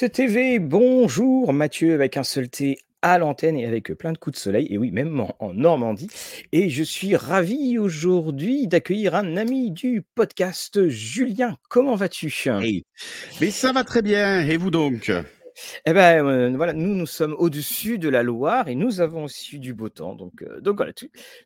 Rollis TV, bonjour Mathieu avec un seul T à l'antenne et avec plein de coups de soleil, et oui, même en, Normandie. Et je suis ravi aujourd'hui d'accueillir un ami du podcast, Julien. Comment vas-tu? Mais ça va très bien, et vous donc? Eh ben, heu, voilà, nous, nous sommes au-dessus de la Loire et nous avons aussi du beau temps. Donc, heu, donc voilà,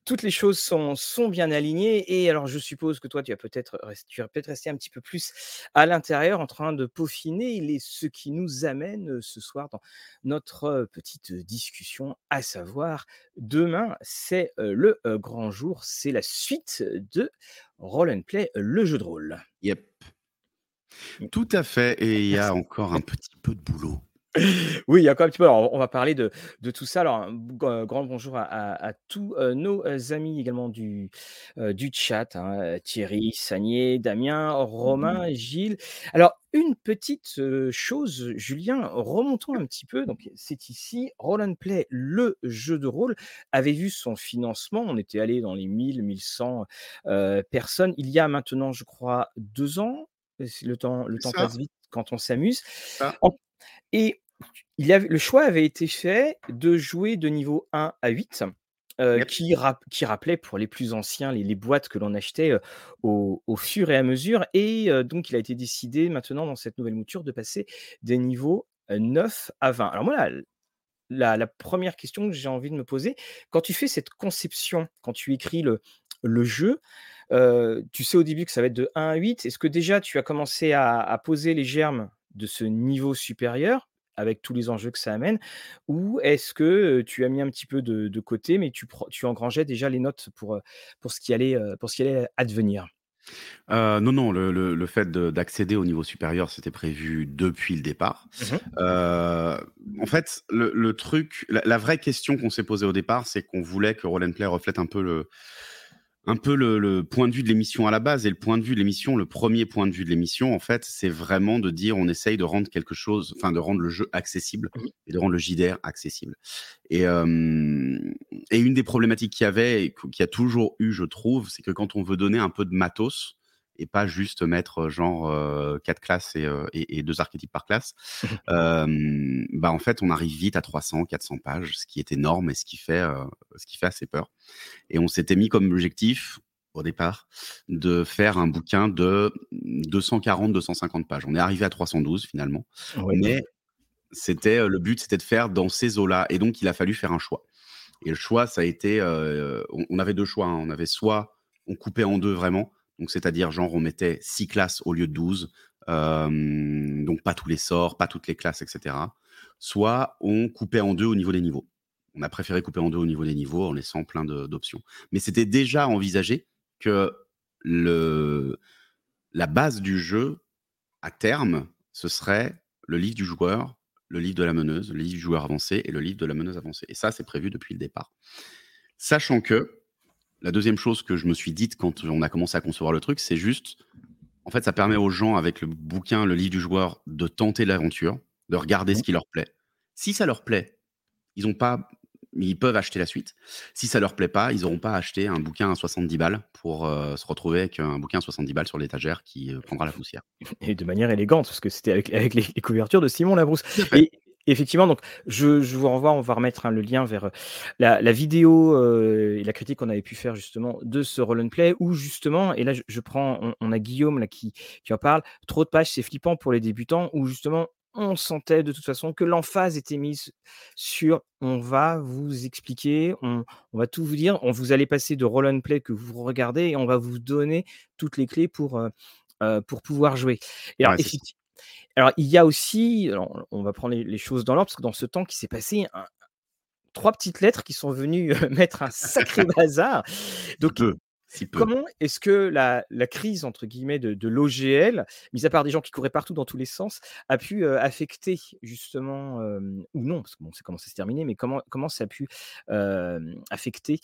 toutes les choses sont bien alignées et alors je suppose que toi, tu vas peut-être tu rester un petit peu plus à l'intérieur en train de peaufiner les ce qui nous amène, heu, ce soir dans notre, petite discussion, à savoir demain, c'est, le, grand jour, c'est la suite de Roll and Play, le jeu de rôle. Yep. Mmh. Tout à fait et il y a encore un petit peu de boulot. Oui, il y a encore un petit peu. Alors, on va parler de de tout ça. Alors, un g grand bonjour à à à tous, heu, nos, heu, amis également du, chat, hein, Thierry, Sanier, Damien, Romain, Gilles. Alors, une petite, chose, Julien, remontons un petit peu. Donc, c'est ici, Roll and Play, le jeu de rôle, avait vu son financement. On était allé dans les 1000-1100, heu, personnes. Il y a maintenant, je crois, 2 ans. Le temps le temps ça. passe vite quand on s'amuse. Et il avait le choix avait été fait de jouer de niveau 1 à 8, heu, Yep. qui rap qui rappelait pour les plus anciens les les boîtes que l'on achetait, heu, au au fur et à mesure et heu, donc il a été décidé maintenant dans cette nouvelle mouture de passer des niveaux, heu, 9 à 20. Alors moi la la la 1re question que j'ai envie de me poser, quand tu fais cette conception, quand tu écris le le jeu, tu sais au début que ça va être de 1 à 8. Est-ce que déjà tu as commencé à à poser les germes de ce niveau supérieur, avec tous les enjeux que ça amène? Ou est-ce que, tu as mis un petit peu de de côté, mais tu tu engrangeais déjà les notes pour, pour ce qui allait, pour ce qui allait advenir? Non, non, le le le fait de d'accéder au niveau supérieur, c'était prévu depuis le départ. Mmh en fait, le le truc la la vraie question qu'on s'est posée au départ, c'est qu'on voulait que Roll and Play reflète un peu le un peu le le point de vue de l'émission à la base. Et le point de vue de l'émission, le 1er point de vue de l'émission, en fait, c'est vraiment de dire: «On essaye de rendre quelque chose enfin, de rendre le jeu accessible et de rendre le JDR accessible» et hem et une des problématiques qu'il y avait et qu'il y a toujours eu, je trouve, c'est que quand on veut donner un peu de matos et pas juste mettre, genre, heu, 4 classes et et et 2 archétypes par classe, bah, en fait, on arrive vite à 300-400 pages, ce qui est énorme et ce qui fait, ce qui fait assez peur et on s'était mis comme objectif, au départ, de faire un bouquin de 240-250 pages. On est arrivé à 312 finalement, Ouais. mais c'était, le but, c'était de faire dans ces eaux-là et donc il a fallu faire un choix et le choix, ça a été, on on avait 2 choix, hein. On avait soit on coupait en 2 vraiment, donc c'est-à-dire, genre, on mettait 6 classes au lieu de 12, hem, donc pas tous les sorts, pas toutes les classes et cetera. Soit on coupait en 2 au niveau des niveaux. On a préféré couper en 2 au niveau des niveaux en laissant plein d'options. Mais c'était déjà envisagé que le la base du jeu, à terme, ce serait le livre du joueur, le livre de la meneuse, le livre du joueur avancé et le livre de la meneuse avancée et ça, c'est prévu depuis le départ. Sachant que, la 2e chose que je me suis dite quand on a commencé à concevoir le truc, c'est juste, en fait, ça permet aux gens avec le bouquin, le livre du joueur, de tenter l'aventure, de regarder Mmh. ce qui leur plaît. Si ça leur plaît, ils ont pas ils peuvent acheter la suite. Si ça leur plaît pas, ils auront pas à acheter un bouquin à 70 balles pour, heu, se retrouver avec un bouquin à 70 balles sur l'étagère qui, heu, prendra la poussière. Et de manière élégante, parce que c'était avec avec les les couvertures de Simon Labrousse et effectivement, donc je je vous renvoie, on va remettre, hein, le lien vers, heu, la la vidéo, heu et la critique qu'on avait pu faire justement de ce Roll and Play où justement et là je je prends on on a Guillaume là qui qui en parle: «Trop de pages, c'est flippant pour les débutants», où justement on sentait de toute façon que l'emphase était mise sur: «On va vous expliquer, on on va tout vous dire, on vous allez passer de Roll and Play que vous regardez et on va vous donner toutes les clés pour, pour pouvoir jouer» et alors Ouais, alors il y a aussi alors on va prendre les les choses dans l'ordre parce que dans ce temps qui s'est passé, un 3 petites lettres qui sont venues, heu, mettre un sacré bazar. Donc peu. comment est-ce que la la «crise» entre guillemets de de l'OGL, mis à part des gens qui couraient partout dans tous les sens, a pu, heu, affecter justement, hem ou non, parce que bon, on sait comment ça s'est terminé, mais comment comment ça a pu, affecter,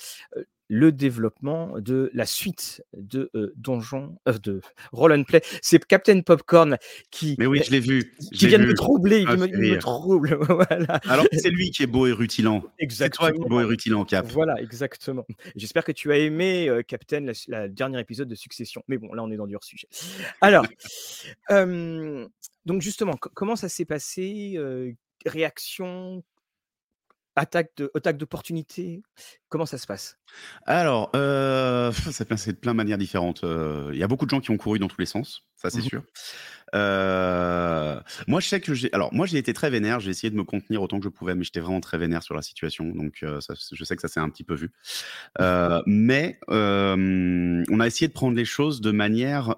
le développement de la suite de euh, Donjon, euh, de Roll and Play. C'est Captain Popcorn qui, Mais oui, je l'ai vu. je qui vient de me troubler. Ah, Il me, il trouble. Voilà. Alors, c'est lui qui est beau et rutilant. C'est toi qui es beau et Exactement. rutilant, Cap. Voilà, exactement. J'espère que tu as aimé euh, Captain, la, la dernier épisode de Succession. Mais bon, là, on est dans du hors sujet. Alors, donc justement, co- comment ça s'est passé Réaction, attaque de, attaque d'opportunité Comment ça se passe? Alors, euh, ça peut de plein de manières différentes. Euh, Il y a beaucoup de gens qui ont couru dans tous les sens, ça c'est Mhm. sûr. Euh, moi, je sais que j'ai. Alors, moi, j'ai été très vénère. J'ai essayé de me contenir autant que je pouvais, mais j'étais vraiment très vénère sur la situation. Donc, euh, ça- je sais que ça s'est un petit peu vu. Mais on a essayé de prendre les choses de manière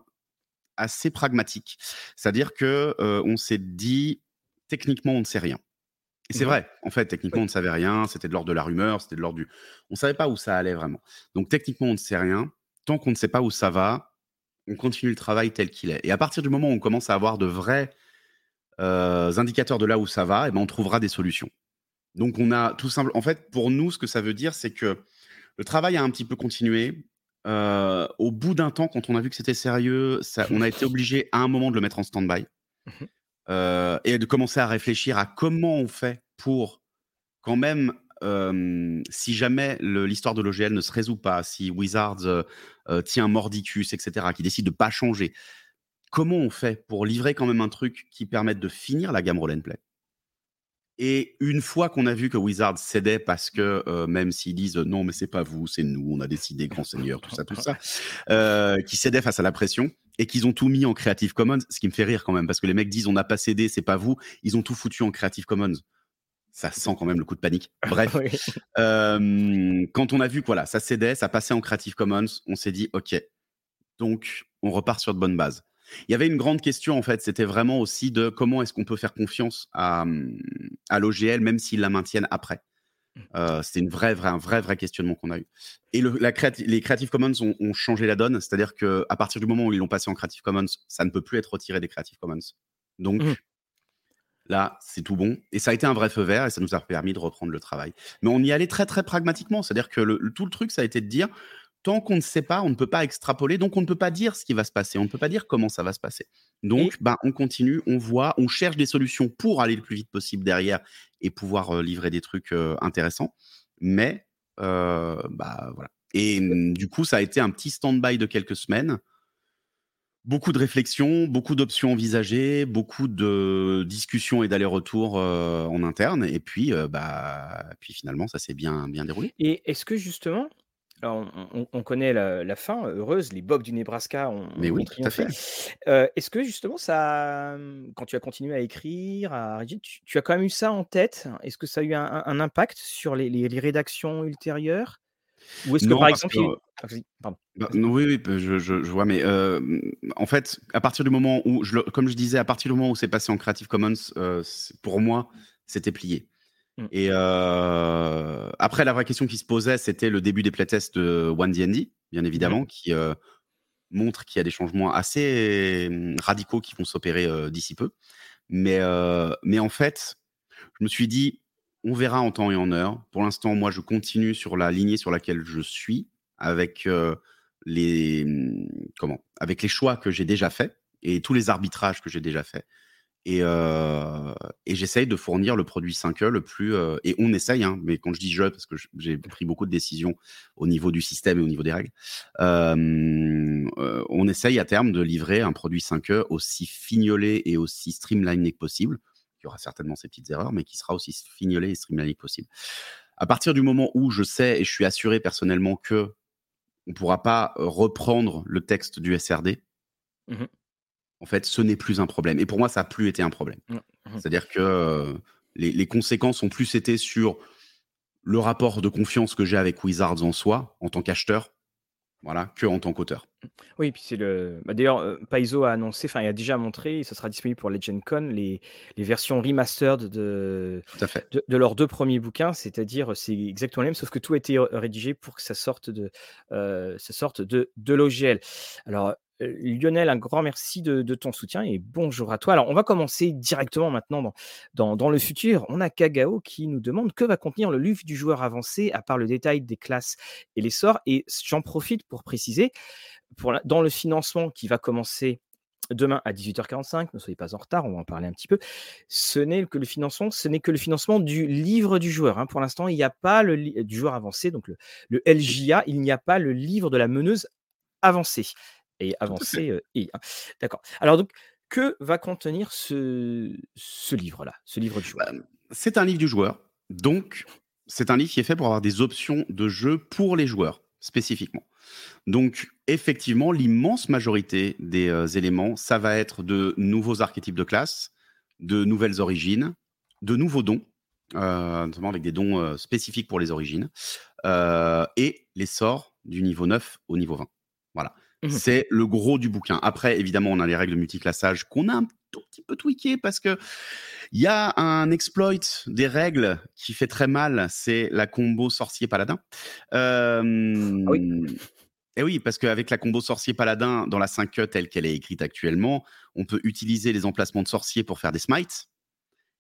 assez pragmatique. C'est-à-dire que on s'est dit, techniquement, on ne sait rien. Et c'est Mhm. vrai, en fait, techniquement, on ne savait rien, c'était de l'ordre de la rumeur, c'était de l'ordre du... On ne savait pas où ça allait vraiment. Donc techniquement, on ne sait rien. Tant qu'on ne sait pas où ça va, on continue le travail tel qu'il est. Et à partir du moment où on commence à avoir de vrais euh, indicateurs de là où ça va, eh ben, on trouvera des solutions. Donc on a tout simple... En fait, pour nous, ce que ça veut dire, c'est que le travail a un petit peu continué. Euh, au bout d'un temps, quand on a vu que c'était sérieux, ça, on a été obligé à un moment de le mettre en stand-by Mhm. Euh, et de commencer à réfléchir à comment on fait pour quand même, euh, si jamais l'histoire de l'OGL ne se résout pas, si Wizards euh, tient Mordicus, etc., qui décide de pas changer, comment on fait pour livrer quand même un truc qui permette de finir la gamme roll and play? Et une fois qu'on a vu que Wizards cédait parce que euh, même s'ils disent euh, non mais c'est pas vous, c'est nous, on a décidé, grand seigneur, tout ça, tout ça, euh, qui cédaient face à la pression et qu'ils ont tout mis en Creative Commons, ce qui me fait rire quand même parce que les mecs disent on n'a pas cédé, c'est pas vous, ils ont tout foutu en Creative Commons. Ça sent quand même le coup de panique. Bref, Oui. euh, quand on a vu que voilà, ça cédait, ça passait en Creative Commons, on s'est dit ok, donc on repart sur de bonnes bases. Il y avait une grande question en fait, c'était vraiment aussi de comment est-ce qu'on peut faire confiance à, à l'OGL même s'ils la maintiennent après. Euh, c'était une vraie, vraie, un vrai, vrai questionnement qu'on a eu. Et le, la créati- les Creative Commons ont, ont changé la donne, c'est-à-dire que à partir du moment où ils l'ont passé en Creative Commons, ça ne peut plus être retiré des Creative Commons. Donc Mhm. là, c'est tout bon. Et ça a été un vrai feu vert et ça nous a permis de reprendre le travail. Mais on y allait très, très pragmatiquement, c'est-à-dire que le- le- tout le truc, ça a été de dire tant qu'on ne sait pas, on ne peut pas extrapoler, donc on ne peut pas dire ce qui va se passer, on ne peut pas dire comment ça va se passer. Donc, ben, on continue, on voit, on cherche des solutions pour aller le plus vite possible derrière et pouvoir livrer des trucs intéressants. Mais, bah voilà. Et mm, du coup, ça a été un petit stand-by de quelques semaines. Beaucoup de réflexions, beaucoup d'options envisagées, beaucoup de discussions et d'allers-retours euh, en interne. Et puis, euh, bah, puis finalement, ça s'est bien, bien déroulé. Et est-ce que justement, alors on, on- on connaît la, la fin heureuse, les Bucks du Nebraska ont, Mais oui, tout à fait. Euh, est-ce que justement, ça, quand tu as continué à écrire, à tu, tu as quand même eu ça en tête? Est-ce que ça a eu un, impact sur les, les- les rédactions ultérieures? Ou est-ce que Non, par exemple, que il- Ah, pardon. Bah, oui, oui, je, je- je vois, mais euh, en fait, à partir du moment où, je, comme je disais, à partir du moment où c'est passé en Creative Commons, euh, pour moi, c'était plié. Mm. Et euh, après, la vraie question qui se posait, c'était le début des playtests de One D&D, bien évidemment, qui euh, montre qu'il y a des changements assez euh, radicaux qui vont s'opérer euh, d'ici peu. Mais, mais en fait, je me suis dit, on verra en temps et en heure. Pour l'instant, moi, je continue sur la lignée sur laquelle je suis, avec les hum, comment, avec les choix que j'ai déjà faits et tous les arbitrages que j'ai déjà faits. Et, euh, et j'essaye de fournir le produit 5E le plus. euh, et on essaye, hein, mais quand je dis je, parce que j'ai pris beaucoup de décisions au niveau du système et au niveau des règles, euh, on essaye à terme de livrer un produit 5E aussi fignolé et aussi streamliné que possible. Il y aura certainement ces petites erreurs, mais qui sera aussi fignolé et streamliné que possible. À partir du moment où je sais et je suis assuré personnellement que on ne pourra pas reprendre le texte du SRD, Mhm. En fait, ce n'est plus un problème. Et pour moi, ça n'a plus été un problème. Mhm. C'est-à-dire que euh, les, les conséquences ont plus été sur le rapport de confiance que j'ai avec Wizards en soi, en tant qu'acheteur, voilà, que en tant qu'auteur. Oui, puis c'est le. bah, D'ailleurs, euh, Paizo a annoncé, enfin, il a déjà montré, et ce sera disponible pour Legend Con, les, les versions remastered de, fait. de, de leurs deux premiers bouquins, c'est-à-dire c'est exactement le même, sauf que tout a été rédigé pour que ça sorte de, euh, ça sorte de, de l'OGL. Alors, Lionel, un grand merci de, ton soutien et bonjour à toi. Alors, on va commencer directement maintenant dans, le futur. On a Kagao qui nous demande que va contenir le livre du joueur avancé à part le détail des classes et les sorts. Et j'en profite pour préciser, dans le financement qui va commencer demain à 18h45, ne soyez pas en retard, on va en parler un petit peu. Ce n'est que le financement, ce n'est que le financement du livre du joueur. Hein. Pour l'instant, il n'y a pas le du joueur avancé, donc le, le LJA, il n'y a pas le livre de la meneuse avancée et avancé et hein. D'accord. Alors donc, que va contenir ce, ce livre-là, ce livre du joueur? C'est un livre du joueur, donc c'est un livre qui est fait pour avoir des options de jeu pour les joueurs spécifiquement. Donc effectivement, l'immense majorité des éléments, ça va être de nouveaux archétypes de classe, de nouvelles origines, de nouveaux dons, notamment avec des dons spécifiques pour les origines, et les sorts du niveau 9 au niveau 20. Voilà. Mmh c'est le gros du bouquin. Après, évidemment, on a les règles de multiclassage qu'on a un tout petit peu tweaké parce que il y a un exploit des règles qui fait très mal, c'est la combo sorcier-paladin. Ah oui. Et oui, parce qu'avec la combo sorcier-paladin dans la 5e telle qu'elle est écrite actuellement, on peut utiliser les emplacements de sorcier pour faire des smites.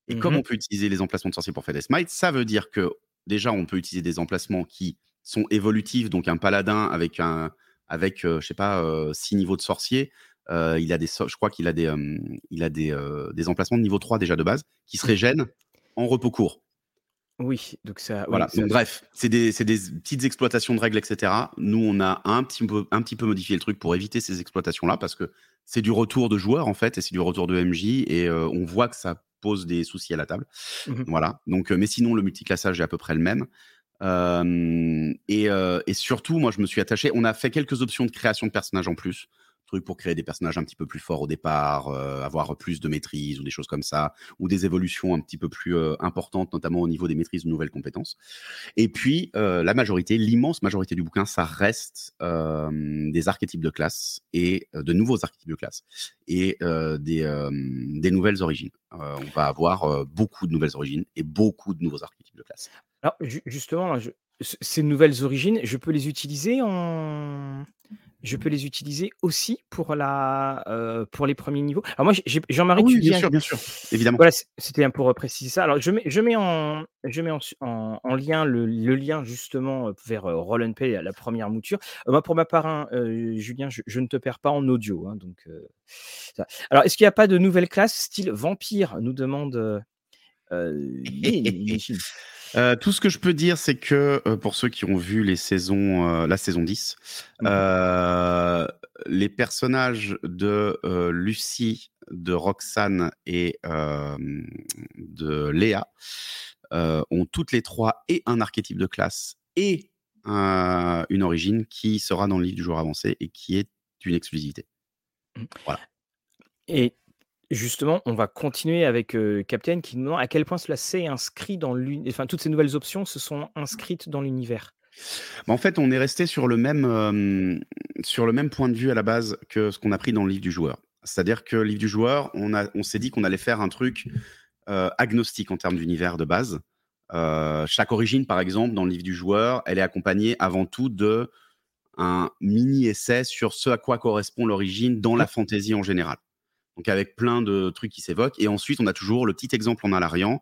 Et comme mmh on peut utiliser les emplacements de sorcier pour faire des smites, ça veut dire que déjà, on peut utiliser des emplacements qui sont évolutifs, donc un paladin avec un, avec, je sais pas, six niveaux de sorcier. il a des, je crois qu'il a des, il a des, des emplacements de niveau 3 déjà de base qui se régènent en repos court. Oui, donc ça. Voilà. donc, bref, c'est des, des, petites exploitations de règles, etc. Nous, on a un petit peu, un petit peu modifié le truc pour éviter ces exploitations-là parce que c'est du retour de joueurs en fait et c'est du retour de MJ et on voit que ça pose des soucis à la table. Mmh voilà. Donc, mais sinon, le multiclassage est à peu près le même et, et, surtout, moi, je me suis attaché. On a fait quelques options de création de personnages en plus. Pour créer des personnages un petit peu plus forts au départ, avoir plus de maîtrise ou des choses comme ça, ou des évolutions un petit peu plus importantes, notamment au niveau des maîtrises de nouvelles compétences. Et puis, la majorité, l'immense majorité du bouquin, ça reste des archétypes de classe et de nouveaux archétypes de classe et des, nouvelles origines. on va avoir beaucoup de nouvelles origines et beaucoup de nouveaux archétypes de classe. Alors justement, ces nouvelles origines, je peux les utiliser en je peux les utiliser aussi pour la, pour les premiers niveaux? Alors moi, Jean-Marie, oui, bien sûr, bien sûr, évidemment. Voilà, c'était pour, préciser ça. Alors je mets je mets en je mets en en lien le lien justement, vers, Roll and Play, la première mouture. moi, pour ma part, hein, Julien, je ne te perds pas en audio, hein, donc Alors est-ce qu'il n'y a pas de nouvelle classe style vampire? Nous demande, Euh, tout ce que je peux dire, c'est que euh, pour ceux qui ont vu les saisons, euh, la saison 10, mmh les personnages de Lucie, de Roxane et de Léa ont toutes les trois et un archétype de classe et une origine qui sera dans le livre du jour avancé et qui est une exclusivité. Mmh. Voilà. Et Justement, on va continuer avec, Captain qui nous demande à quel point cela s'est inscrit dans l'univers. enfin toutes ces nouvelles options se sont inscrites dans l'univers? Bah, en fait, on est resté sur le même, sur le même point de vue à la base que ce qu'on a pris dans le livre du joueur. C'est-à-dire que le livre du joueur, on a on s'est dit qu'on allait faire un truc, agnostique en termes d'univers de base. chaque origine, par exemple, dans le livre du joueur, elle est accompagnée avant tout de un mini essai sur ce à quoi correspond l'origine dans la fantaisie en général donc avec plein de trucs qui s'évoquent. Et ensuite, on a toujours le petit exemple en Alarian,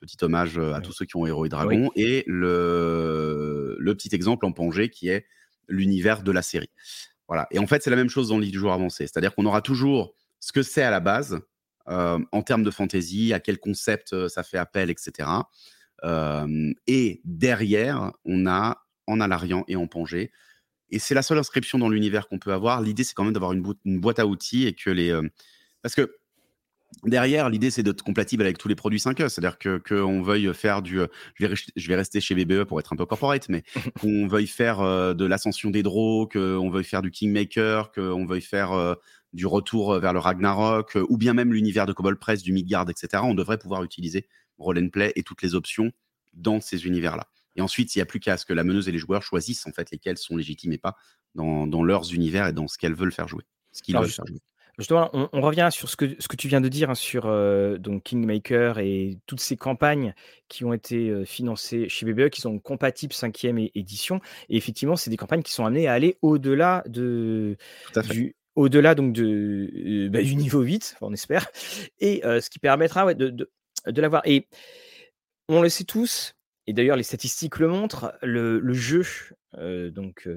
petit hommage à tous ceux qui ont Héros et Dragons, et le, le petit exemple en Pangée qui est l'univers de la série. Voilà. Et en fait, c'est la même chose dans le livre du jour avancé. C'est-à-dire qu'on aura toujours ce que c'est à la base, en termes de fantaisie, à quel concept ça fait appel, etc. et derrière, on a en Alarian et en Pangée et c'est la seule inscription dans l'univers qu'on peut avoir. L'idée, c'est quand même d'avoir une, boîte à outils et que les. Euh, parce que derrière, l'idée, c'est d'être compatible avec tous les produits 5E. C'est-à-dire qu'on que veuille faire du. Euh, je vais, je vais, rester chez BBE pour être un peu corporate, mais qu'on veuille faire euh, de l'ascension des draws, qu'on veuille faire du Kingmaker, qu'on veuille faire du retour vers le Ragnarok, ou bien même l'univers de Cobalt Press, du Midgard, etc. On devrait pouvoir utiliser Roll and Play et toutes les options dans ces univers-là. Et ensuite, il n'y a plus qu'à ce que la meneuse et les joueurs choisissent en fait lesquels sont légitimes et pas dans, dans leurs univers et dans ce qu'elles veulent faire jouer. Ce qu'ils veulent faire jouer. Justement, on, revient sur ce que, ce que tu viens de dire hein, sur euh, donc Kingmaker et toutes ces campagnes qui ont été euh, financées chez BBE, qui sont compatibles 5e édition. Et effectivement, c'est des campagnes qui sont amenées à aller au-delà de, du, au-delà donc de, bah, du niveau 8, on espère, et ce qui permettra de, de, de l'avoir. Et on le sait tous, et d'ailleurs les statistiques le montrent, le, le jeu, donc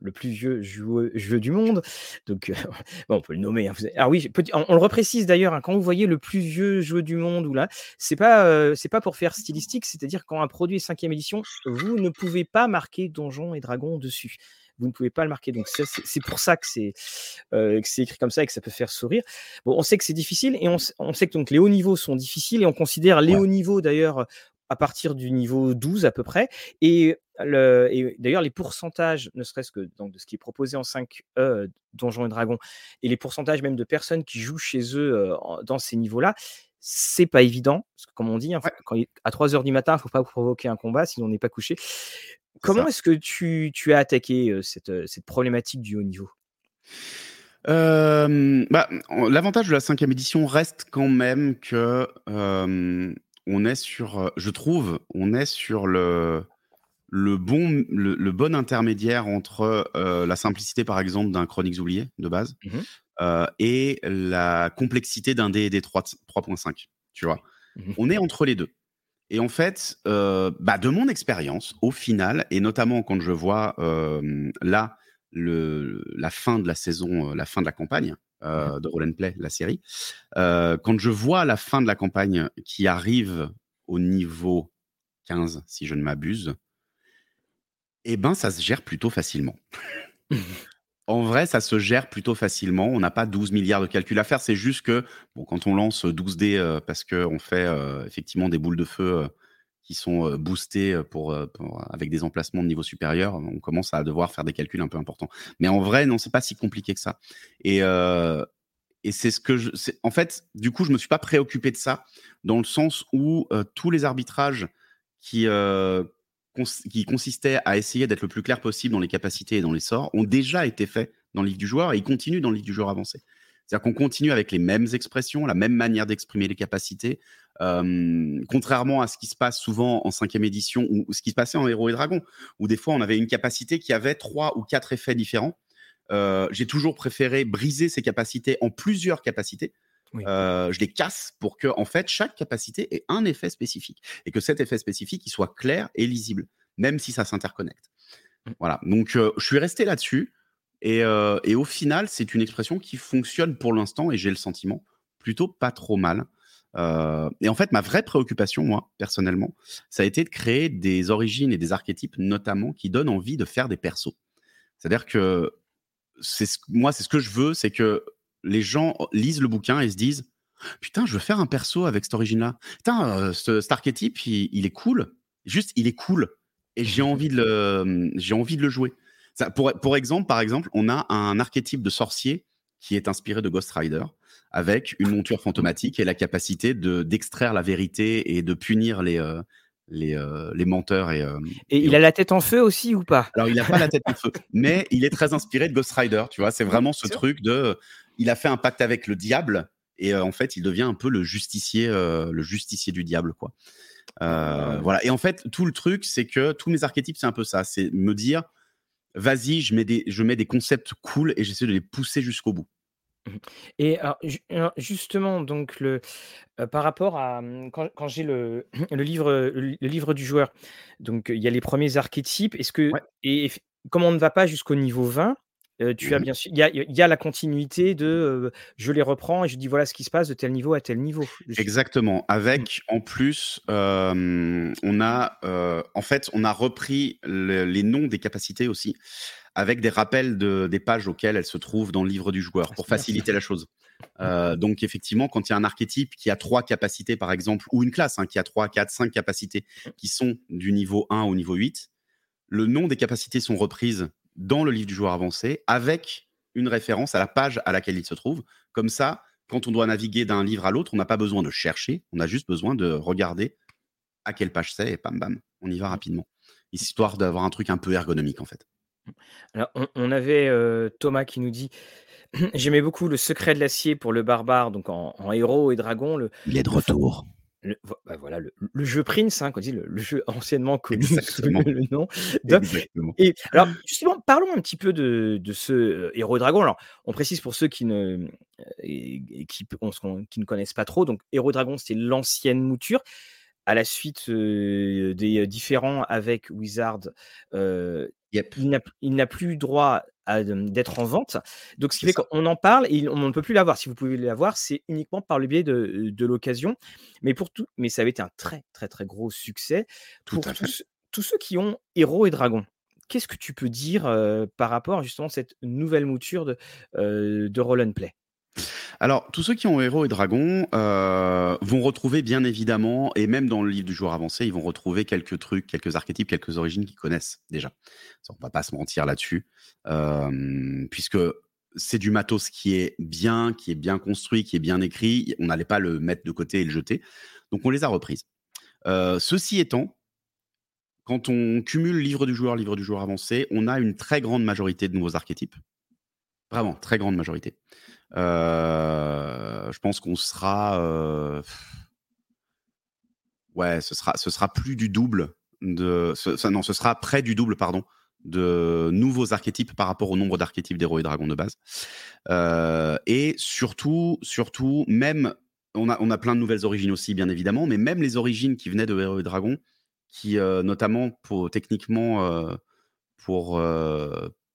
le plus vieux jeu, du monde. Donc, bon, on peut le nommer. Hein, ah oui, on, le reprécise d'ailleurs. Hein, quand vous voyez le plus vieux jeu du monde ou là, c'est pas c'est pas pour faire stylistique. C'est-à-dire quand un produit est cinquième édition, vous ne pouvez pas marquer Donjons et Dragons dessus. Vous ne pouvez pas le marquer. Donc c'est pour ça que c'est c'est écrit comme ça et que ça peut faire sourire. Bon, on sait que c'est difficile et on, sait que donc les hauts niveaux sont difficiles et on considère les hauts niveaux d'ailleurs à partir du niveau 12 à peu près. Et, d'ailleurs, les pourcentages, ne serait-ce que donc, de ce qui est proposé en 5 e Donjons et Dragons, et les pourcentages même de personnes qui jouent chez eux dans ces niveaux-là, c'est pas évident. Parce que, comme on dit, hein, quand à 3 heures du matin, il ne faut pas provoquer un combat, sinon on n'est pas couché. Comment est-ce que tu, tu, as attaqué cette, cette problématique du haut niveau? Bah, L'avantage de la cinquième édition reste quand même que on est sur, je trouve, on est sur le, le, bon, le, bon intermédiaire entre la simplicité, par exemple, d'un Chroniques oublié de base mmh et la complexité d'un D&D 3.5. Tu vois, mmh on est entre les deux. Et en fait, bah, de mon expérience, au final, et notamment quand je vois là le, la fin de la saison, la fin de la campagne, euh, de Roll Play, la série. Euh, quand je vois la fin de la campagne qui arrive au niveau 15, si je ne m'abuse, eh ben, ça se gère plutôt facilement. en vrai, ça se gère plutôt facilement. On n'a pas 12 milliards de calculs à faire. C'est juste que bon, quand on lance 12 dés euh, parce qu'on fait effectivement des boules de feu qui sont boostés pour, avec des emplacements de niveau supérieur, on commence à devoir faire des calculs un peu importants. Mais en vrai, non, c'est pas si compliqué que ça. Et, et c'est ce que je. En fait, du coup, je me suis pas préoccupé de ça, dans le sens où tous les arbitrages qui, qui consistaient à essayer d'être le plus clair possible dans les capacités et dans les sorts ont déjà été faits dans le livre du joueur et ils continuent dans le livre du joueur avancé. C'est-à-dire qu'on continue avec les mêmes expressions, la même manière d'exprimer les capacités, contrairement à ce qui se passe souvent en cinquième édition ou ce qui se passait en Héros et Dragons, où des fois on avait une capacité qui avait trois ou quatre effets différents. J'ai toujours préféré briser ces capacités en plusieurs capacités. je les casse pour que, en fait, chaque capacité ait un effet spécifique et que cet effet spécifique il soit clair et lisible, même si ça s'interconnecte. Mmh. Voilà. Donc, je suis resté là-dessus. Et, au final, c'est une expression qui fonctionne pour l'instant, et j'ai le sentiment, plutôt pas trop mal. et en fait, ma vraie préoccupation, moi, personnellement, ça a été de créer des origines et des archétypes, notamment, qui donnent envie de faire des persos. C'est-à-dire que c'est moi, c'est ce que je veux, c'est que les gens lisent le bouquin et se disent Putain, je veux faire un perso avec cette origine-là. Putain, cet archétype, il, il, est cool. Juste, il est cool. Et j'ai envie, de le, j'ai envie de le jouer pour, exemple, par exemple, on a un archétype de sorcier qui est inspiré de Ghost Rider, avec une monture fantomatique et la capacité de d'extraire la vérité et de punir les euh, les, euh, les, menteurs et. Euh, et, il a la tête en feu aussi ou pas? Alors il n'a pas la tête en feu, mais il est très inspiré de Ghost Rider. Tu vois, c'est vraiment ce truc de, il a fait un pacte avec le diable et en fait il devient un peu le justicier, le justicier du diable, quoi. Voilà. Et en fait tout le truc, c'est que tous mes archétypes, c'est un peu ça, c'est me dire vas-y, je mets des, je mets des concepts cool et j'essaie de les pousser jusqu'au bout. Mmh et alors, justement, donc le, par rapport à mmh, quand, j'ai le, le, livre, le, livre du joueur, donc il y a les premiers archétypes. Est-ce que et, comme on ne va pas jusqu'au niveau 20, tu as mmh bien sûr, il y a, la continuité de je les reprends et je dis voilà ce qui se passe de tel niveau à tel niveau. Exactement. Avec en plus, on a en fait on a repris les noms des capacités aussi avec des rappels de, des pages auxquelles elles se trouvent dans le livre du joueur ah, pour faciliter la chose. donc effectivement, quand il y a un archétype qui a trois capacités par exemple, ou une classe hein, qui a trois, quatre, cinq capacités qui sont du niveau 1 au niveau 8, le nom des capacités sont reprises dans le livre du joueur avancé avec une référence à la page à laquelle il se trouve. Comme ça, quand on doit naviguer d'un livre à l'autre, on n'a pas besoin de chercher, on a juste besoin de regarder à quelle page c'est et bam bam, on y va rapidement. Histoire d'avoir un truc un peu ergonomique en fait. Alors, on, avait Thomas qui nous dit J'aimais beaucoup le secret de l'acier pour le barbare, donc en, héros et dragon. Le, il est de retour. Le bah, voilà le le jeu Prince, hein, qu'on dit le le jeu anciennement connu le nom de et alors justement parlons un petit peu de de ce, heu, Héros et Dragons. Alors on précise pour ceux qui ne, et et qui on ne connaissent pas trop, donc Héros Dragons, c'est l'ancienne mouture. À la suite, heu, des, heu, différends avec Wizard, Yep. il n'a plus droit d'être en vente. Donc ce qui fait qu'on en parle et on ne peut plus l'avoir. Si vous pouvez l'avoir, c'est uniquement par le biais de, l'occasion. Mais pour tout mais ça avait été un très, très, très gros succès. Pour tous tous ceux qui ont Héros et Dragons, qu'est-ce que tu peux dire, par rapport justement à cette nouvelle mouture de, heu, de Roll& Play? Alors, tous ceux qui ont Héros et Dragons, heu, vont retrouver bien évidemment et même dans le livre du joueur avancé, ils vont retrouver quelques trucs, quelques archétypes, quelques origines qu'ils connaissent déjà. Ça, on va pas se mentir là-dessus, hem, puisque c'est du matos qui est bien, qui est bien construit, qui est bien écrit. On n'allait pas le mettre de côté et le jeter, donc on les a reprises. Heu, ceci étant quand on cumule livre du joueur, livre du joueur avancé, on a une très grande majorité de nouveaux archétypes. Vraiment, très grande majorité. Heu, je pense qu'on sera, heu ouais, ce sera ce sera plus du double de non, ce sera près du double, pardon, de nouveaux archétypes par rapport au nombre d'archétypes d'Héros et Dragons de base. Heu et surtout surtout, même on a on a plein de nouvelles origines aussi, bien évidemment, mais même les origines qui venaient de Héros et Dragons, qui, notamment pour techniquement, pour,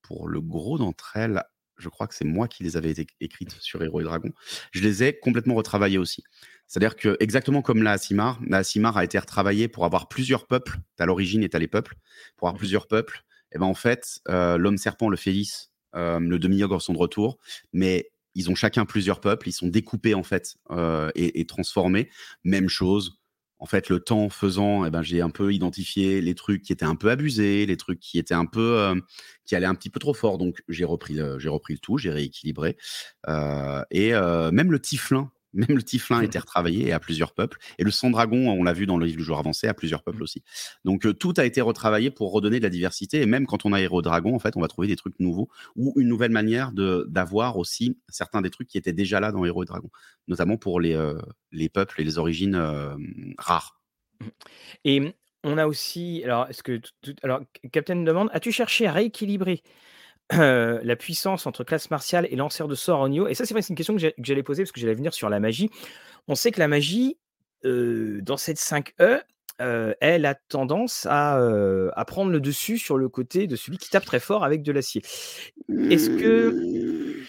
pour le gros d'entre elles, je crois que c'est moi qui les avais éc écrites sur Héros et Dragons. Je les ai complètement retravaillées aussi. C'est-à-dire que, exactement comme la Aasimar, la Aasimar a été retravaillée pour avoir plusieurs peuples. Tu as l'origine et tu as les peuples. Pour avoir Mmh mh. plusieurs peuples et ben, en fait, heu, l'Homme Serpent, le Félis, hem, le Demi-Ogre sont de retour, mais ils ont chacun plusieurs peuples. Ils sont découpés, en fait, et et transformés. Même chose, en fait, le temps faisant et ben, j'ai un peu identifié les trucs qui étaient un peu abusés, les trucs qui étaient un peu, hem, qui allaient un petit peu trop fort, donc j'ai repris le j'ai repris le tout, j'ai rééquilibré, heu et même le Tieflin même le Tieflin a été retravaillé et a plusieurs peuples et le Sang-Dragon, on l'a vu dans le livre du joueur avancé, a plusieurs peuples Mmh. aussi. Donc heu, tout a été retravaillé pour redonner de la diversité et même quand on a Héros et Dragons, en fait, on va trouver des trucs nouveaux ou une nouvelle manière d'avoir aussi certains des trucs qui étaient déjà là dans Héros et Dragons, notamment pour les, heu, les peuples et les origines, hem, rares. Mmh et mmh, on a aussi alors est-ce que alors Captain demande: «As-tu cherché à rééquilibrer, la puissance entre classe martiale et lanceur de sorts en niveau?» et ça, c'est une question que j'a que j'allais poser parce que j'allais venir sur la magie. On sait que la magie, heu, dans cette 5e, heu, elle a tendance à, prendre le dessus sur le côté de celui qui tape très fort avec de l'acier. Est-ce que Mmh,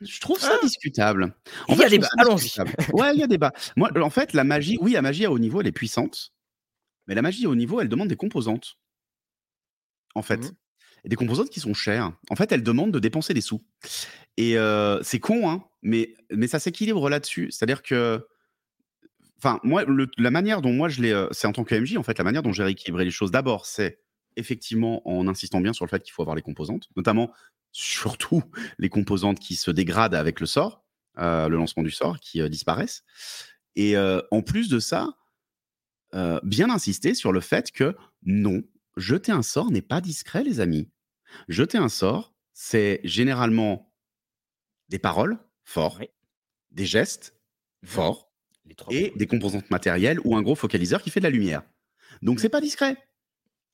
je trouve ça Ah! discutable. En Il fait, y a débat, allons-y. Ouais, il y a débat. Moi, en fait, la magie oui, la magie à haut niveau, elle est puissante, mais la magie à haut niveau, elle demande des composantes en Mmh fait mh. Des composantes qui sont chères. En fait, elle demande de dépenser des sous et heu, c'est con, hein, mais mais ça s'équilibre là-dessus. C'est-à-dire que enfin, moi, la manière dont moi je l'ai, heu, c'est en tant que MJ, en fait, la manière dont j'ai rééquilibré les choses, d'abord, c'est effectivement en insistant bien sur le fait qu'il faut avoir les composantes, notamment, surtout les composantes qui se dégradent avec le sort, heu, le lancement du sort, qui, disparaissent et en plus de ça, bien insister sur le fait que non, jeter un sort n'est pas discret, les amis. Jeter un sort, c'est généralement des paroles, fort, Oui. des gestes, Mmh mh. fort Les 3 et des composantes. matérielles ou un gros focaliseur qui fait de la lumière. Donc Mmh. c'est pas discret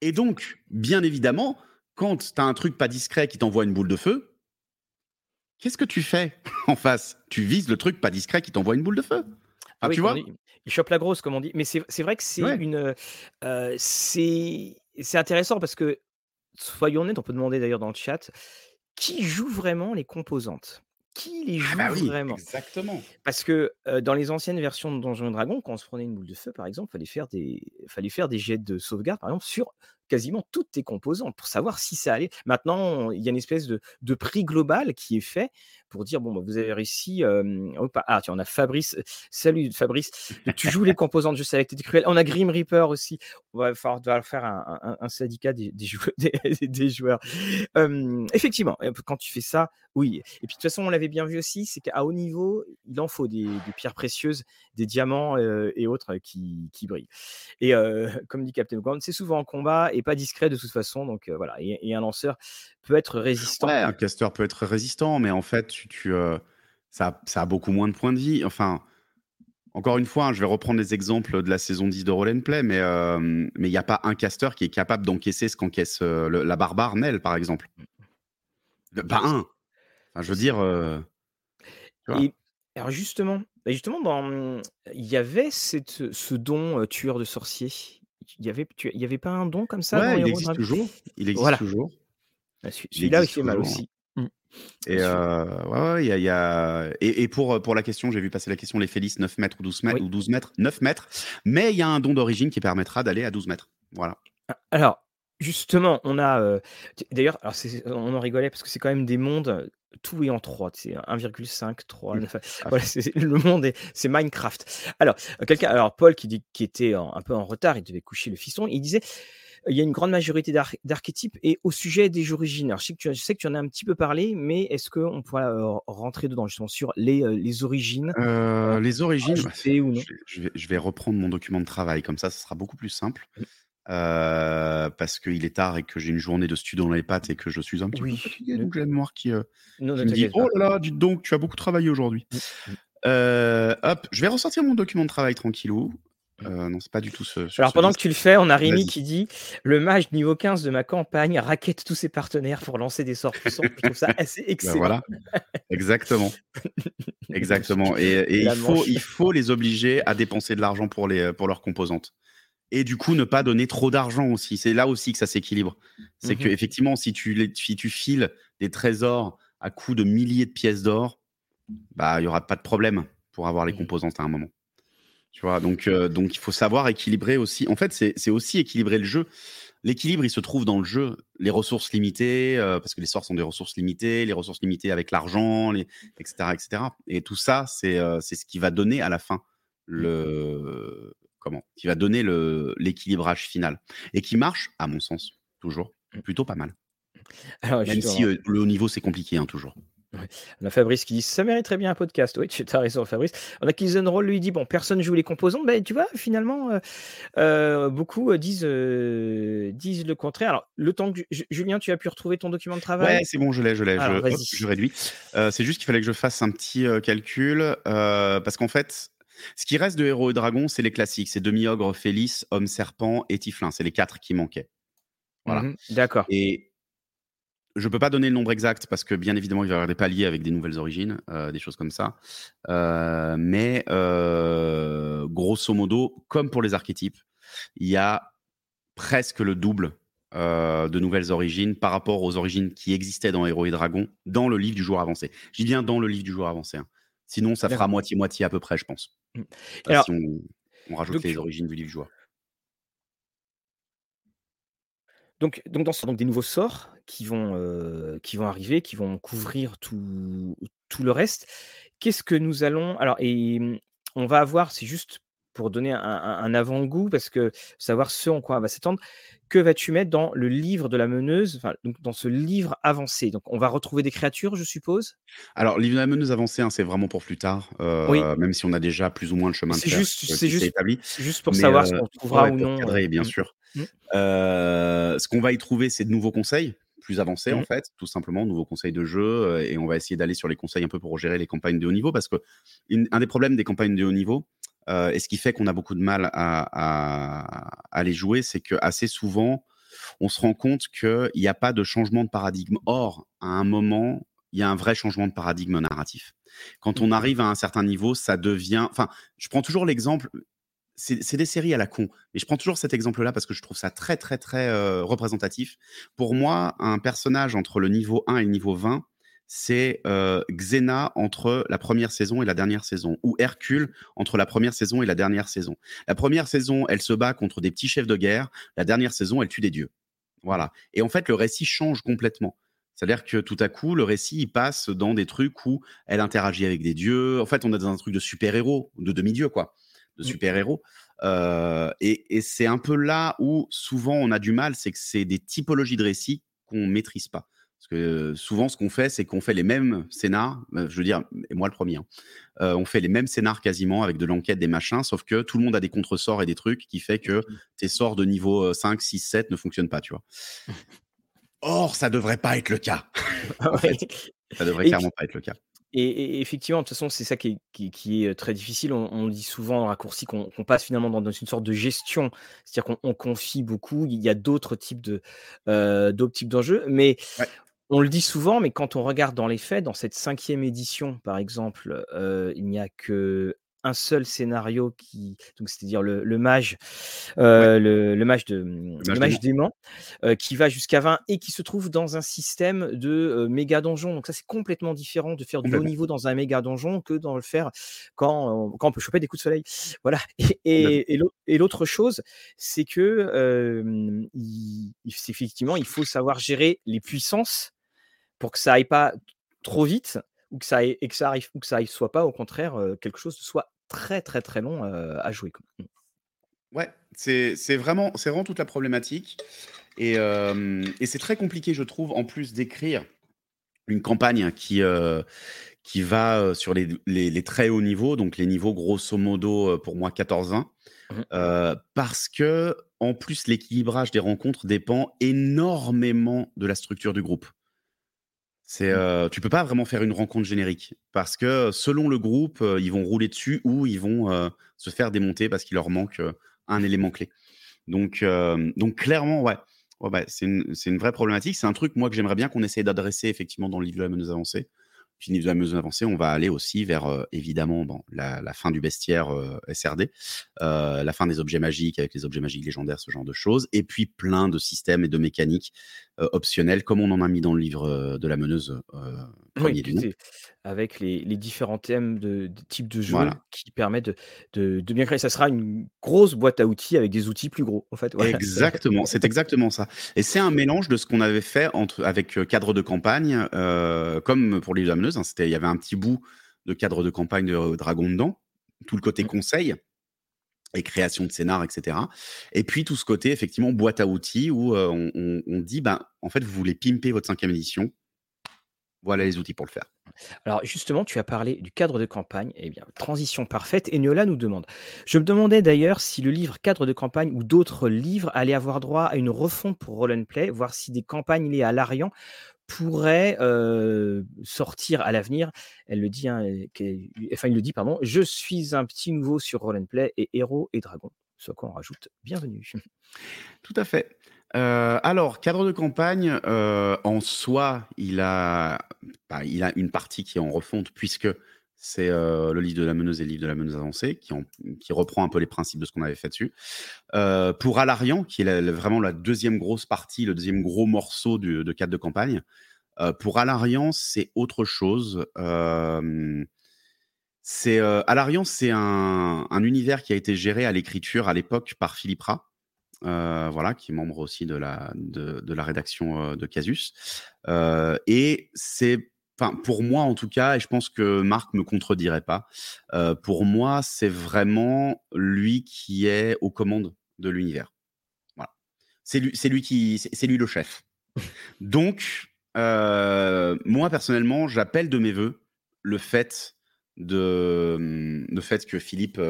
et donc, bien évidemment, quand tu as un truc pas discret qui t'envoie une boule de feu qu'est-ce que tu fais en face? Tu vises le truc pas discret qui t'envoie une boule de feu. Ah Enfin, oui, tu vois? dit: «Il chope la grosse», comme on dit, mais c'est vrai que c'est Ouais. une, c'est c'est intéressant parce que, soyons honnêtes, on peut demander d'ailleurs dans le chat, qui joue vraiment les composantes? Qui les Ah joue bah oui, vraiment? exactement. Parce que, dans les anciennes versions de Donjons et Dragons, quand on se prenait une boule de feu, par exemple, fallait faire des fallait faire des jets de sauvegarde, par exemple, sur quasiment toutes tes composantes pour savoir si ça allait. Maintenant, il y a une espèce de de prix global qui est fait pour dire: «Bon, bah, vous avez réussi, hop» ah tiens, on a Fabrice, salut Fabrice, tu joues les composantes, je savais que tu cruel. On a Grim Reaper aussi, on va falloir faire un un un syndicat des des joueurs des des joueurs. Effectivement, quand tu fais ça, oui et puis de toute façon, on l'avait bien vu aussi, c'est qu'à haut niveau, il en faut des des pierres précieuses, des diamants, et autres qui qui brillent et comme dit Captain Ground, c'est souvent en combat et pas discret de toute façon, donc voilà et et un lanceur peut être résistant Ouais, un caster peut être résistant, mais en fait, tu tu, heu, ça a ça a beaucoup moins de points de vie. Enfin encore une fois, hein, je vais reprendre les exemples de la saison 10 de Roll Play, mais il n'y a pas un caster qui est capable d'encaisser ce qu'encaisse la barbare Nel, par exemple. Pas un. je veux dire. alors justement, bah, justement, dans, il y avait cette, ce don tueur de sorciers. Il y avait, y avait pas un don comme ça Ouais, il existe toujours. Il existe toujours. Bah, celui-là, il fait mal aussi. Mmh. Et, ouais, il y a, Et, pour, pour la question, j'ai vu passer la question les Félix 9 mètres ou 12 mètres ou 12 mètres, 9 mètres. Mais il y a un don d'origine qui permettra d'aller à 12 mètres. Voilà. Ah, alors, justement, on a. D'ailleurs, on en rigolait parce que c'est quand même des mondes tout est en 3, c'est 1,5, 3, 9. Voilà, le monde, c'est Minecraft. Alors, quelqu'un, alors Paul qui, dit, qui était un peu en retard, il devait coucher le fiston, il disait il y a une grande majorité d'archétypes et au sujet des origines. Alors, je sais, que tu, je sais que tu en as un petit peu parlé, mais est-ce qu'on pourrait rentrer dedans justement sur les, les origines euh, Les origines, bah, ou non? je, vais, je, vais, reprendre mon document de travail, comme ça, ce sera beaucoup plus simple. Euh, parce qu'il est tard et que j'ai une journée de studio dans les pattes et que je suis un petit peu fatigué, donc j'ai la mémoire qui, euh, me dit Oh là là, dites donc, tu as beaucoup travaillé aujourd'hui. Mmh. Euh, hop, je vais ressortir mon document de travail tranquillou. Euh, non, c'est pas du tout ce. Alors, pendant que tu le fais, on a Rémi qui dit Le mage niveau 15 de ma campagne raquette tous ses partenaires pour lancer des sorts puissants. Je trouve ça assez ben excellent. voilà, exactement. exactement. Et, il, faut, il faut les obliger à dépenser de l'argent pour, les, pour leurs composantes. Et du coup, ne pas donner trop d'argent aussi. C'est là aussi que ça s'équilibre. C'est que mmh effectivement, si tu, si tu files des trésors à coût de milliers de pièces d'or, bah, il n'y aura pas de problème pour avoir les mmh composantes à un moment. Tu vois, donc, euh, donc il faut savoir équilibrer aussi. En fait, c'est aussi équilibrer le jeu. L'équilibre, il se trouve dans le jeu. Les ressources limitées, euh, parce que les sorts sont des ressources limitées, les ressources limitées avec l'argent, etc., etc. Et tout ça, euh, c'est ce qui va donner à la fin le comment Qui va donner l'équilibrage final et qui marche, à mon sens, toujours plutôt pas mal. Même si le haut niveau, c'est compliqué, hein, toujours. On a Fabrice qui dit ça mériterait bien un podcast. Oui, tu as raison, Fabrice. On a Killzone Roll lui dit bon, personne joue les composants. Ben, tu vois, finalement, euh, euh, beaucoup euh, disent, disent le contraire. Alors, le temps que Julien, tu as pu retrouver ton document de travail? Ouais, c'est bon, je l'ai, je l'ai. Je, je, réduis. c'est juste qu'il fallait que je fasse un petit calcul parce qu'en fait, ce qui reste de Héros et Dragons, c'est les classiques. C'est Demi-Ogre, Félix, Homme Serpent et Tiflin. C'est les quatre qui manquaient. Voilà. Mmh D'accord. Et je ne peux pas donner le nombre exact parce que bien évidemment, il va y avoir des paliers avec des nouvelles origines, euh, des choses comme ça. Euh, mais euh, grosso modo, comme pour les archétypes, il y a presque le double de nouvelles origines par rapport aux origines qui existaient dans Héros et Dragons dans le livre du jour avancé. J'y viens dans le livre du jour avancé. Hein. Sinon, ça fera moitié-moitié à peu près, je pense. Mmh. Alors, si on, rajoute les origines du livre du joueur. Donc, donc, dans ce, donc des nouveaux sorts qui vont, euh, qui vont arriver, qui vont couvrir tout, tout le reste. Qu'est-ce que nous allons. Alors, et mmh, on va avoir, c'est juste pour donner un, avant-goût, parce que savoir ce en quoi on va s'étendre, que vas-tu mettre dans le livre de la meneuse, enfin, donc dans ce livre avancé? Donc, on va retrouver des créatures, je suppose? Alors, livre de la meneuse avancé, hein, c'est vraiment pour plus tard, euh, même si on a déjà plus ou moins le chemin de fer juste, c'est juste, établi. juste pour savoir ce euh, qu'on trouvera ou non. bien mmh. sûr. Mmh. ce qu'on va y trouver, c'est de nouveaux conseils plus avancés, en mmh. fait, tout simplement, nouveaux conseils de jeu, et on va essayer d'aller sur les conseils un peu pour gérer les campagnes de haut niveau, parce que un des problèmes des campagnes de haut niveau, euh, et ce qui fait qu'on a beaucoup de mal à, les jouer, c'est que assez souvent, on se rend compte qu'il n'y a pas de changement de paradigme. Or, à un moment, il y a un vrai changement de paradigme narratif. Quand on mmh. arrive à un certain niveau, ça devient. Enfin, je prends toujours l'exemple. C'est des séries à la con, mais je prends toujours cet exemple-là parce que je trouve ça très, très, très euh, représentatif. Pour moi, un personnage entre le niveau 1 et le niveau 20, c'est euh, Xena entre la première saison et la dernière saison, ou Hercule entre la première saison et la dernière saison. La première saison, elle se bat contre des petits chefs de guerre. La dernière saison, elle tue des dieux. Voilà. Et en fait, le récit change complètement. C'est-à-dire que tout à coup, le récit, passe dans des trucs où elle interagit avec des dieux. En fait, on est dans un truc de super-héros, de demi-dieu, quoi, de super-héros. Euh, et, et c'est un peu là où souvent on a du mal, c'est que c'est des typologies de récits qu'on maîtrise pas. Parce que souvent, ce qu'on fait, c'est qu'on fait les mêmes scénars, euh, je veux dire, et moi le premier, hein, euh, on fait les mêmes scénars quasiment avec de l'enquête, des machins, sauf que tout le monde a des contresorts et des trucs qui fait que tes sorts de niveau 5, 6, 7 ne fonctionnent pas, tu vois. Or, ça devrait pas être le cas. Ça devrait clairement pas être le cas. Et, effectivement, de toute façon, c'est ça qui est, qui, est, très difficile. On, dit souvent en raccourci qu'on passe finalement dans, une sorte de gestion, c'est-à-dire qu'on confie beaucoup. Il y a d'autres types de d'autres types d'enjeux, mais on le dit souvent, mais quand on regarde dans les faits, dans cette cinquième édition, par exemple, il n'y a que un seul scénario qui, donc c'est-à-dire le, le, mage, euh, le, le, mage de le mage dément, euh, qui va jusqu'à 20 et qui se trouve dans un système de euh, méga donjon. Donc ça c'est complètement différent de faire du haut niveau dans un méga donjon que dans le faire quand, quand on peut choper des coups de soleil. Voilà. Et, et, l'autre chose, c'est que il, effectivement il faut savoir gérer les puissances pour que ça aille pas trop vite ou que ça et que ça arrive ou que ça arrive soit pas au contraire quelque chose de soit très très très long à jouer. Mmh. Ouais, c'est vraiment, vraiment toute la problématique. Et, et c'est très compliqué, je trouve, en plus d'écrire une campagne qui, qui va sur les, les, très hauts niveaux, donc les niveaux grosso modo pour moi 14-20, mmh. parce que en plus l'équilibrage des rencontres dépend énormément de la structure du groupe. C'est, mmh. euh, tu peux pas vraiment faire une rencontre générique parce que selon le groupe, ils vont rouler dessus ou ils vont se faire démonter parce qu'il leur manque un élément clé. Donc, donc clairement, ouais, ouais, c'est une, une, vraie problématique. C'est un truc moi que j'aimerais bien qu'on essaye d'adresser effectivement dans le livre de la meneuse avancée fini de la avancée, on va aller aussi vers euh, évidemment bon, la, fin du bestiaire euh, SRD, euh, la fin des objets magiques avec les objets magiques légendaires, ce genre de choses, et puis plein de systèmes et de mécaniques optionnels, comme on en a mis dans le livre de la meneuse oui, avec les, différents thèmes de, types de jeux qui permettent de, bien créer. Ça sera une grosse boîte à outils avec des outils plus gros, en fait. Exactement, c'est exactement ça. Et c'est un mélange de ce qu'on avait fait entre, avec cadre de campagne, comme pour les ameneuses. Hein, il y avait un petit bout de cadre de campagne de Dragon dedans, tout le côté mmh. conseil et création de scénar, etc. Et puis tout ce côté, effectivement, boîte à outils où on, on, dit, ben, en fait, vous voulez pimper votre cinquième édition, voilà les outils pour le faire. Alors justement, tu as parlé du cadre de campagne. Eh bien, transition parfaite. Et Niola nous demande. Je me demandais d'ailleurs si le livre cadre de campagne ou d'autres livres allaient avoir droit à une refonte pour Roll and Play, voir si des campagnes liées à l'Arian pourraient euh, sortir à l'avenir. Elle le dit, hein, enfin il le dit, pardon. Je suis un petit nouveau sur Roll and Play et Héros et Dragons. Soit qu'on rajoute bienvenue. Tout à fait. Euh, alors, cadre de campagne, euh, en soi, il a, bah, il a une partie qui est en refonte puisque c'est euh, le livre de la meneuse et le livre de la meneuse avancée qui, reprend un peu les principes de ce qu'on avait fait dessus. pour Alarian, qui est vraiment la deuxième grosse partie, le deuxième gros morceau de cadre de campagne, pour Alarian, c'est autre chose. c'est Alarian, c'est un, un, univers qui a été géré à l'écriture à l'époque par Philippe Rat. Euh, voilà, qui est membre aussi de la, de, la rédaction euh, de Casus. Euh, et c'est, enfin, pour moi en tout cas, et je pense que Marc me contredirait pas, pour moi, c'est vraiment lui qui est aux commandes de l'univers. Voilà. C'est lui, c'est lui qui, c'est lui le chef. Donc, moi personnellement, j'appelle de mes voeux le fait de le fait que Philippe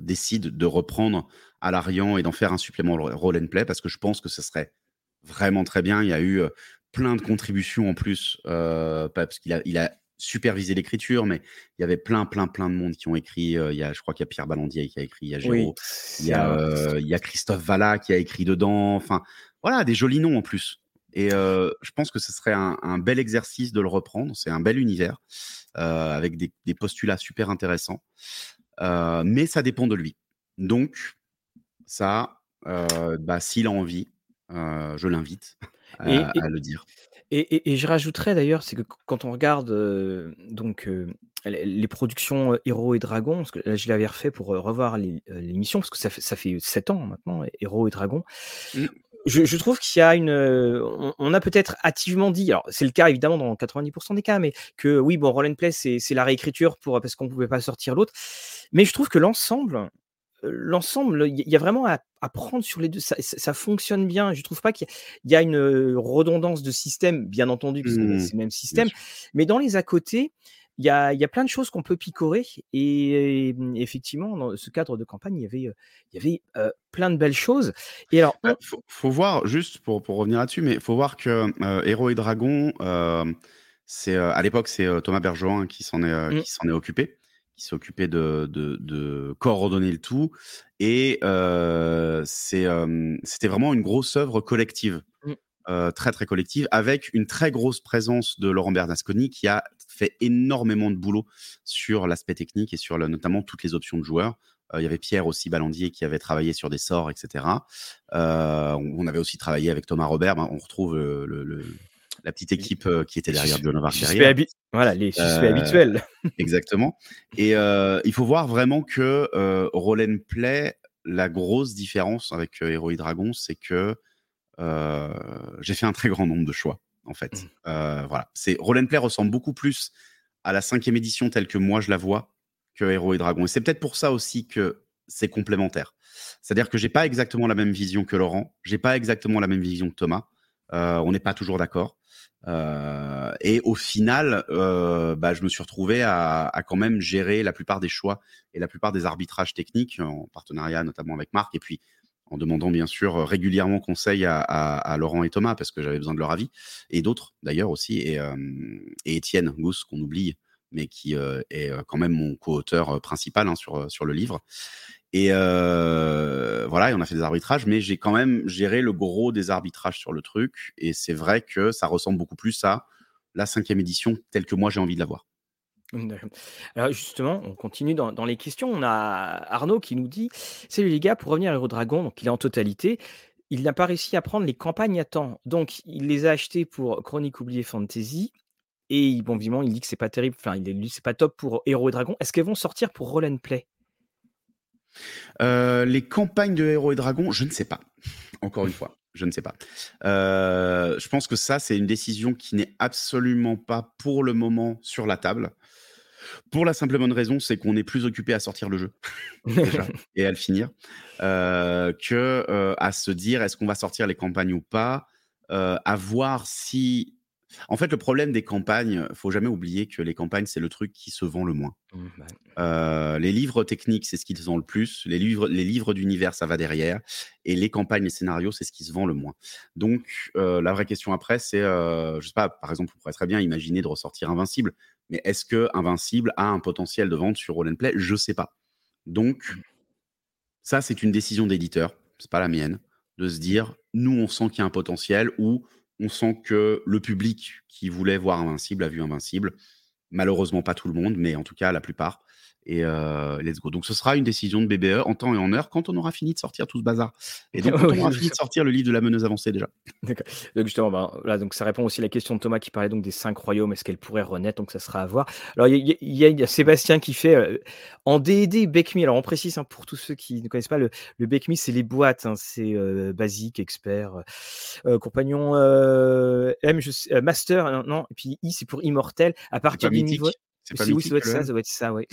décide de reprendre à l'Arian et d'en faire un supplément roll and play parce que je pense que ce serait vraiment très bien. Il y a eu plein de contributions en plus, parce qu'il a, il a supervisé l'écriture, mais il y avait plein, plein, plein de monde qui ont écrit. il y a, je crois qu'il y a Pierre Ballandier qui a écrit, il y a Géraud, il, y a, il y a Christophe Valla qui a écrit dedans. Enfin, voilà, des jolis noms en plus. Et je pense que ce serait un, un, bel exercice de le reprendre. C'est un bel univers avec des, des, postulats super intéressants. mais ça dépend de lui. Donc, ça, bah, s'il a envie, je l'invite à, le dire. Et, je rajouterais d'ailleurs, c'est que quand on regarde donc les productions Héros et Dragons, parce que là, je l'avais refait pour revoir l'émission, parce que ça fait, ça fait 7 ans maintenant, Héros et Dragons. Mmh. Je, trouve qu'il y a une. On, a peut-être activement dit, alors c'est le cas évidemment dans 90% des cas, mais que oui, bon, Roll and Play, c'est la réécriture pour, parce qu'on ne pouvait pas sortir l'autre. Mais je trouve que l'ensemble, l'ensemble, il y a vraiment à, prendre sur les deux. Ça, fonctionne bien. Je trouve pas qu'il y, a une redondance de système, bien entendu, parce que mmh c'est le même système. Mais dans les à côté, il y a, y a, plein de choses qu'on peut picorer. Et, effectivement, dans ce cadre de campagne, il y avait, il y avait plein de belles choses. Et alors, bah, faut, voir, juste pour, pour revenir là-dessus, mais il faut voir que Héros et Dragons, C'est à l'époque, c'est Thomas Bergeron qui s'en est, Mmh. qui s'en est occupé, qui s'est occupé de, de, de coordonner le tout. Et c'est, c'était vraiment une grosse œuvre collective. Mmh. très très collective, avec une très grosse présence de Laurent Bernasconi qui a fait énormément de boulot sur l'aspect technique et sur le, notamment toutes les options de joueurs. Euh, il y avait Pierre aussi Ballandier qui avait travaillé sur des sorts, etc. Euh, on avait aussi travaillé avec Thomas Robert. Ben, on retrouve le, la petite équipe euh, qui était derrière John. Voilà, les suspects habituels. exactement. Et il faut voir vraiment que Roll Play, la grosse différence avec Hero Dragon, c'est que j'ai fait un très grand nombre de choix en fait. Mmh. voilà, c'est Roll Play ressemble beaucoup plus à la cinquième édition telle que moi je la vois que Héros et Dragon. Et c'est peut-être pour ça aussi que c'est complémentaire. C'est-à-dire que j'ai pas exactement la même vision que Laurent, j'ai pas exactement la même vision que Thomas. Euh, on n'est pas toujours d'accord. Euh, et au final, euh, bah, je me suis retrouvé à, quand même gérer la plupart des choix et la plupart des arbitrages techniques en partenariat notamment avec Marc et puis en demandant bien sûr régulièrement conseil à, Laurent et Thomas parce que j'avais besoin de leur avis et d'autres d'ailleurs aussi et, et Étienne Gousse qu'on oublie mais qui est quand même mon co-auteur principal hein, sur, sur le livre. Et voilà, et on a fait des arbitrages, mais j'ai quand même géré le gros des arbitrages sur le truc. Et c'est vrai que ça ressemble beaucoup plus à la cinquième édition telle que moi j'ai envie de la voir. Alors justement, on continue dans, les questions. On a Arnaud qui nous dit Salut les gars, pour revenir à Hero Dragon, donc il est en totalité. Il n'a pas réussi à prendre les campagnes à temps. Donc, il les a achetées pour Chronique oubliée Fantasy et bon, vivement, il dit que c'est pas terrible, enfin, il dit c'est pas top pour Héros et Dragons. Est-ce qu'elles vont sortir pour Roll and Play? Euh, Les campagnes de Héros et Dragons, je ne sais pas. Encore une fois, je ne sais pas. Euh, je pense que ça, c'est une décision qui n'est absolument pas pour le moment sur la table. Pour la simple bonne raison, c'est qu'on est plus occupé à sortir le jeu déjà, et à le finir euh, que à se dire est-ce qu'on va sortir les campagnes ou pas, à voir si en fait, le problème des campagnes, faut jamais oublier que les campagnes, c'est le truc qui se vend le moins. Mmh, bah euh, les livres techniques, c'est ce qui se vend le plus. Les livres, les livres d'univers, ça va derrière. Et les campagnes, les scénarios, c'est ce qui se vend le moins. Donc, euh, la vraie question après, c'est, euh, je sais pas, par exemple, on pourrait très bien imaginer de ressortir Invincible. Mais est-ce que Invincible a un potentiel de vente sur Roll Play? Je sais pas. Donc, mmh. ça, c'est une décision d'éditeur. C'est pas la mienne. De se dire, nous, on sent qu'il y a un potentiel ou on sent que le public qui voulait voir Invincible a vu Invincible. Malheureusement, pas tout le monde, mais en tout cas la plupart et euh, let's go. Donc ce sera une décision de BBE en temps et en heure quand on aura fini de sortir tout ce bazar. Et donc quand on aura fini de sortir le livre de la meneuse avancée déjà. D'accord. Donc justement, ben, là, donc ça répond aussi à la question de Thomas qui parlait donc des cinq royaumes. Est-ce qu'elle pourrait renaître? Donc ça sera à voir. Alors il y, a Sébastien qui fait euh, en D&D Bekmi. Alors on précise hein, pour tous ceux qui ne connaissent pas le, le c'est les boîtes. Hein, c'est euh, basique, expert, compagnon, M, je master, non, Et puis I c'est pour immortel. À partir du niveau c'est pas oui, ça doit être ça, ça doit être ça, ouais.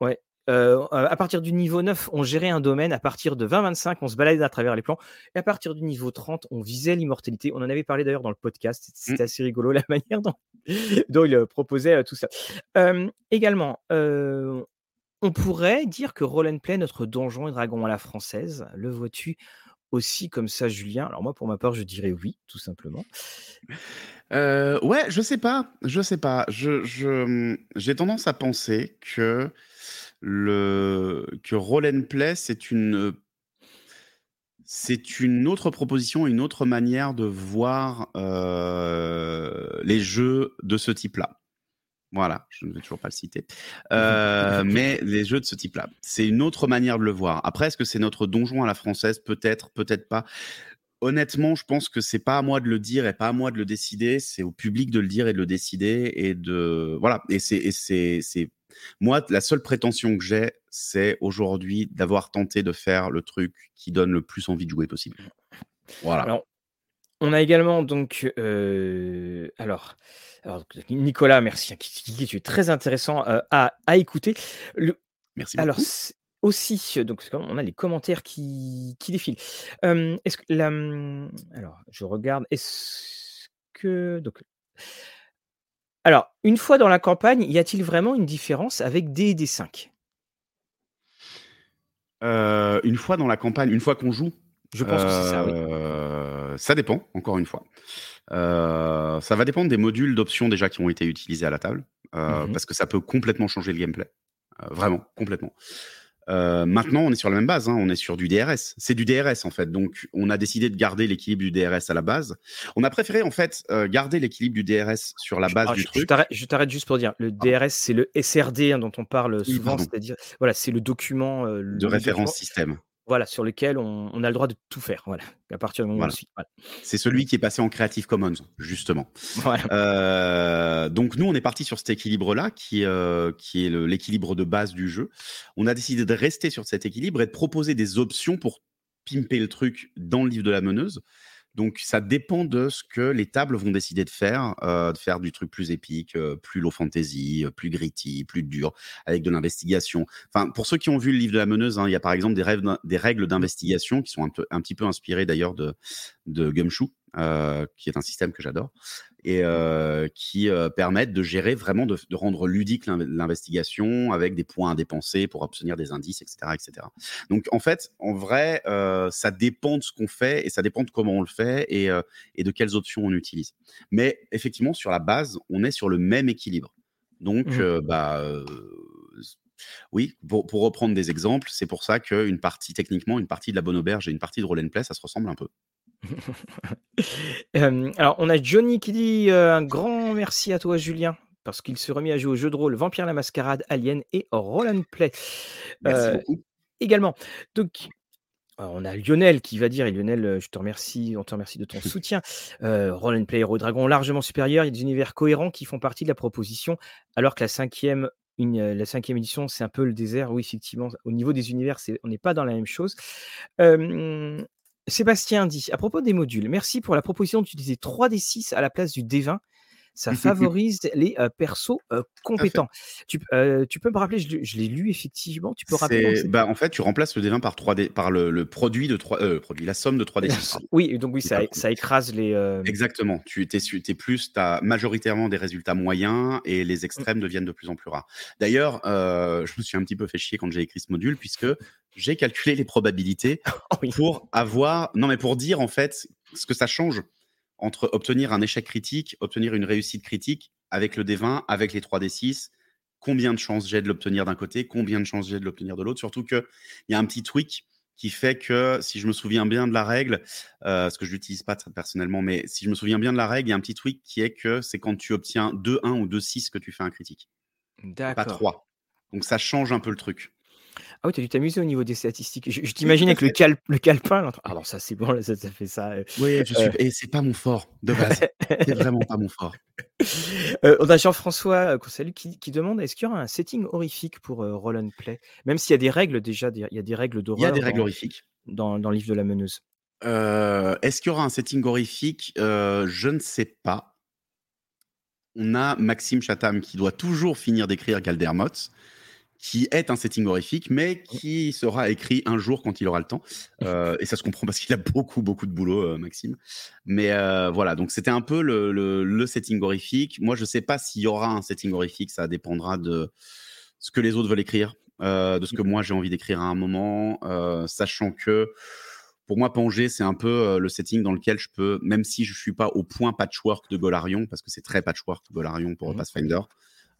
Ouais. Euh, à partir du niveau 9, on gérait un domaine. À partir de 20-25, on se baladait à travers les plans. Et à partir du niveau 30, on visait l'immortalité. On en avait parlé d'ailleurs dans le podcast. C'était mmh. assez rigolo la manière dont, il proposait tout ça. également, on pourrait dire que Roll Play, notre donjon et dragon à la française, le vois-tu aussi comme ça, Julien? Alors moi, pour ma part, je dirais oui, tout simplement. Euh, ouais, je sais pas, je sais pas. Je, j'ai tendance à penser que le que Roll and Play, c'est une c'est une autre proposition, une autre manière de voir euh, les jeux de ce type-là. Voilà, je ne vais toujours pas le citer. Euh, mais les jeux de ce type-là, c'est une autre manière de le voir. Après, est-ce que c'est notre donjon à la française? Peut-être, peut-être pas. Honnêtement, je pense que c'est pas à moi de le dire et pas à moi de le décider. C'est au public de le dire et de le décider et de voilà. Et c'est c'est c'est moi la seule prétention que j'ai, c'est aujourd'hui d'avoir tenté de faire le truc qui donne le plus envie de jouer possible. Voilà. On a également donc, euh, alors, alors, Nicolas, merci, hein, qui, qui, est très intéressant euh, à, à, écouter. Le, merci beaucoup. Alors, aussi, donc on a les commentaires qui, qui défilent. est-ce que la, hum, alors, je regarde. Est-ce que donc, alors, une fois dans la campagne, y a-t-il vraiment une différence avec D et 5 euh, Une fois dans la campagne, une fois qu'on joue? Je pense que c'est ça. Oui. Euh, ça dépend, encore une fois. ça va dépendre des modules d'options déjà qui ont été utilisés à la table, Mmh parce que ça peut complètement changer le gameplay. vraiment, complètement. Euh, maintenant, on est sur la même base, hein, on est sur du DRS. C'est du DRS en fait, donc on a décidé de garder l'équilibre du DRS à la base. On a préféré en fait euh, garder l'équilibre du DRS sur la base ah, du je, truc. Je t'arrête juste pour dire, le DRS c'est le SRD hein, dont on parle souvent, c'est-à-dire voilà, c'est le document euh, de référence système. Voilà, sur lequel on, a le droit de tout faire. Voilà, à partir du moment où on C'est celui qui est passé en Creative Commons, justement. Euh, donc nous, on est parti sur cet équilibre-là, qui, euh, qui est l'équilibre de base du jeu. On a décidé de rester sur cet équilibre et de proposer des options pour pimper le truc dans le livre de la meneuse. Donc ça dépend de ce que les tables vont décider de faire, euh, de faire du truc plus épique, euh, plus low fantasy, euh, plus gritty, plus dur, avec de l'investigation. Enfin, pour ceux qui ont vu le livre de la meneuse, hein, il y a par exemple des, règles, des règles d'investigation qui sont un petit peu inspirées d'ailleurs de, de Gumshoe, qui est un système que j'adore et euh, qui euh, permettent de gérer vraiment, de, rendre ludique l'investigation avec des points à dépenser pour obtenir des indices, etc. etc. Donc en fait, en vrai, euh, ça dépend de ce qu'on fait et ça dépend de comment on le fait et, et, de quelles options on utilise. Mais effectivement, sur la base, on est sur le même équilibre. Donc, mmh. bah, oui, pour, pour, reprendre des exemples, c'est pour ça qu'une partie, techniquement, une partie de la bonne auberge et une partie de roll and play, ça se ressemble un peu. alors, on a Johnny qui dit un grand merci à toi, Julien, parce qu'il se remet à jouer au jeu de rôle Vampire la Mascarade, Alien et Roll Play. Merci beaucoup. Également. Donc, on a Lionel qui va dire, et Lionel, je te remercie, on te remercie de ton soutien. Roll Play Hero Dragon largement supérieur, il y a des univers cohérents qui font partie de la proposition, alors que la cinquième la cinquième édition, c'est un peu le désert. Oui, effectivement, au niveau des univers, on n'est pas dans la même chose. Sébastien dit à propos des modules, merci pour la proposition d'utiliser 3D6 à la place du D20. Ça favorise les persos compétents. Tu, tu, peux me rappeler, je, l'ai lu effectivement. Tu peux rappeler bah, En fait, tu remplaces le D20 par 3D, par le, produit de 3, produit, la somme de 3D6. oui, donc oui, ça, ça écrase les. Exactement. Tu es, plus, tu as majoritairement des résultats moyens et les mmh. extrêmes deviennent de plus en plus rares. D'ailleurs, je me suis un petit peu fait chier quand j'ai écrit ce module puisque j'ai calculé les probabilités oh pour avoir, non mais pour dire en fait ce que ça change entre obtenir un échec critique, obtenir une réussite critique avec le D20, avec les 3D6, combien de chances j'ai de l'obtenir d'un côté, combien de chances j'ai de l'obtenir de l'autre. Surtout qu'il y a un petit tweak qui fait que, si je me souviens bien de la règle, euh, ce que je l'utilise pas personnellement, mais si je me souviens bien de la règle, il y a un petit tweak qui est que c'est quand tu obtiens 2-1 ou 2-6 que tu fais un critique. Pas 3. Donc ça change un peu le truc. Ah oui, tu as dû t'amuser au niveau des statistiques. Je, t'imagine avec le, cal, le calepin. Alors ah ça c'est bon, ça, ça fait ça. Euh, oui, je suis... Euh. et c'est pas mon fort de base. c'est vraiment pas mon fort. Euh, on a Jean-François qui, qui, demande est-ce qu'il y aura un setting horrifique pour Roll and Play? Même s'il y a des règles déjà, il y a des règles d'horreur. Il y a des règles horrifiques. Dans, dans, le livre de la meneuse. est-ce qu'il y aura un setting horrifique? Je ne sais pas. On a Maxime Chatham qui doit toujours finir d'écrire Galdermot qui est un setting horrifique, mais qui sera écrit un jour quand il aura le temps. Euh, et ça se comprend parce qu'il a beaucoup, beaucoup de boulot, euh, Maxime. Mais euh, voilà, donc c'était un peu le, le, setting horrifique. Moi, je ne sais pas s'il y aura un setting horrifique, ça dépendra de ce que les autres veulent écrire, de ce que moi j'ai envie d'écrire à un moment, sachant que pour moi, Pangé, c'est un peu le setting dans lequel je peux, même si je ne suis pas au point patchwork de Golarion, parce que c'est très patchwork Golarion pour mmh. Pathfinder,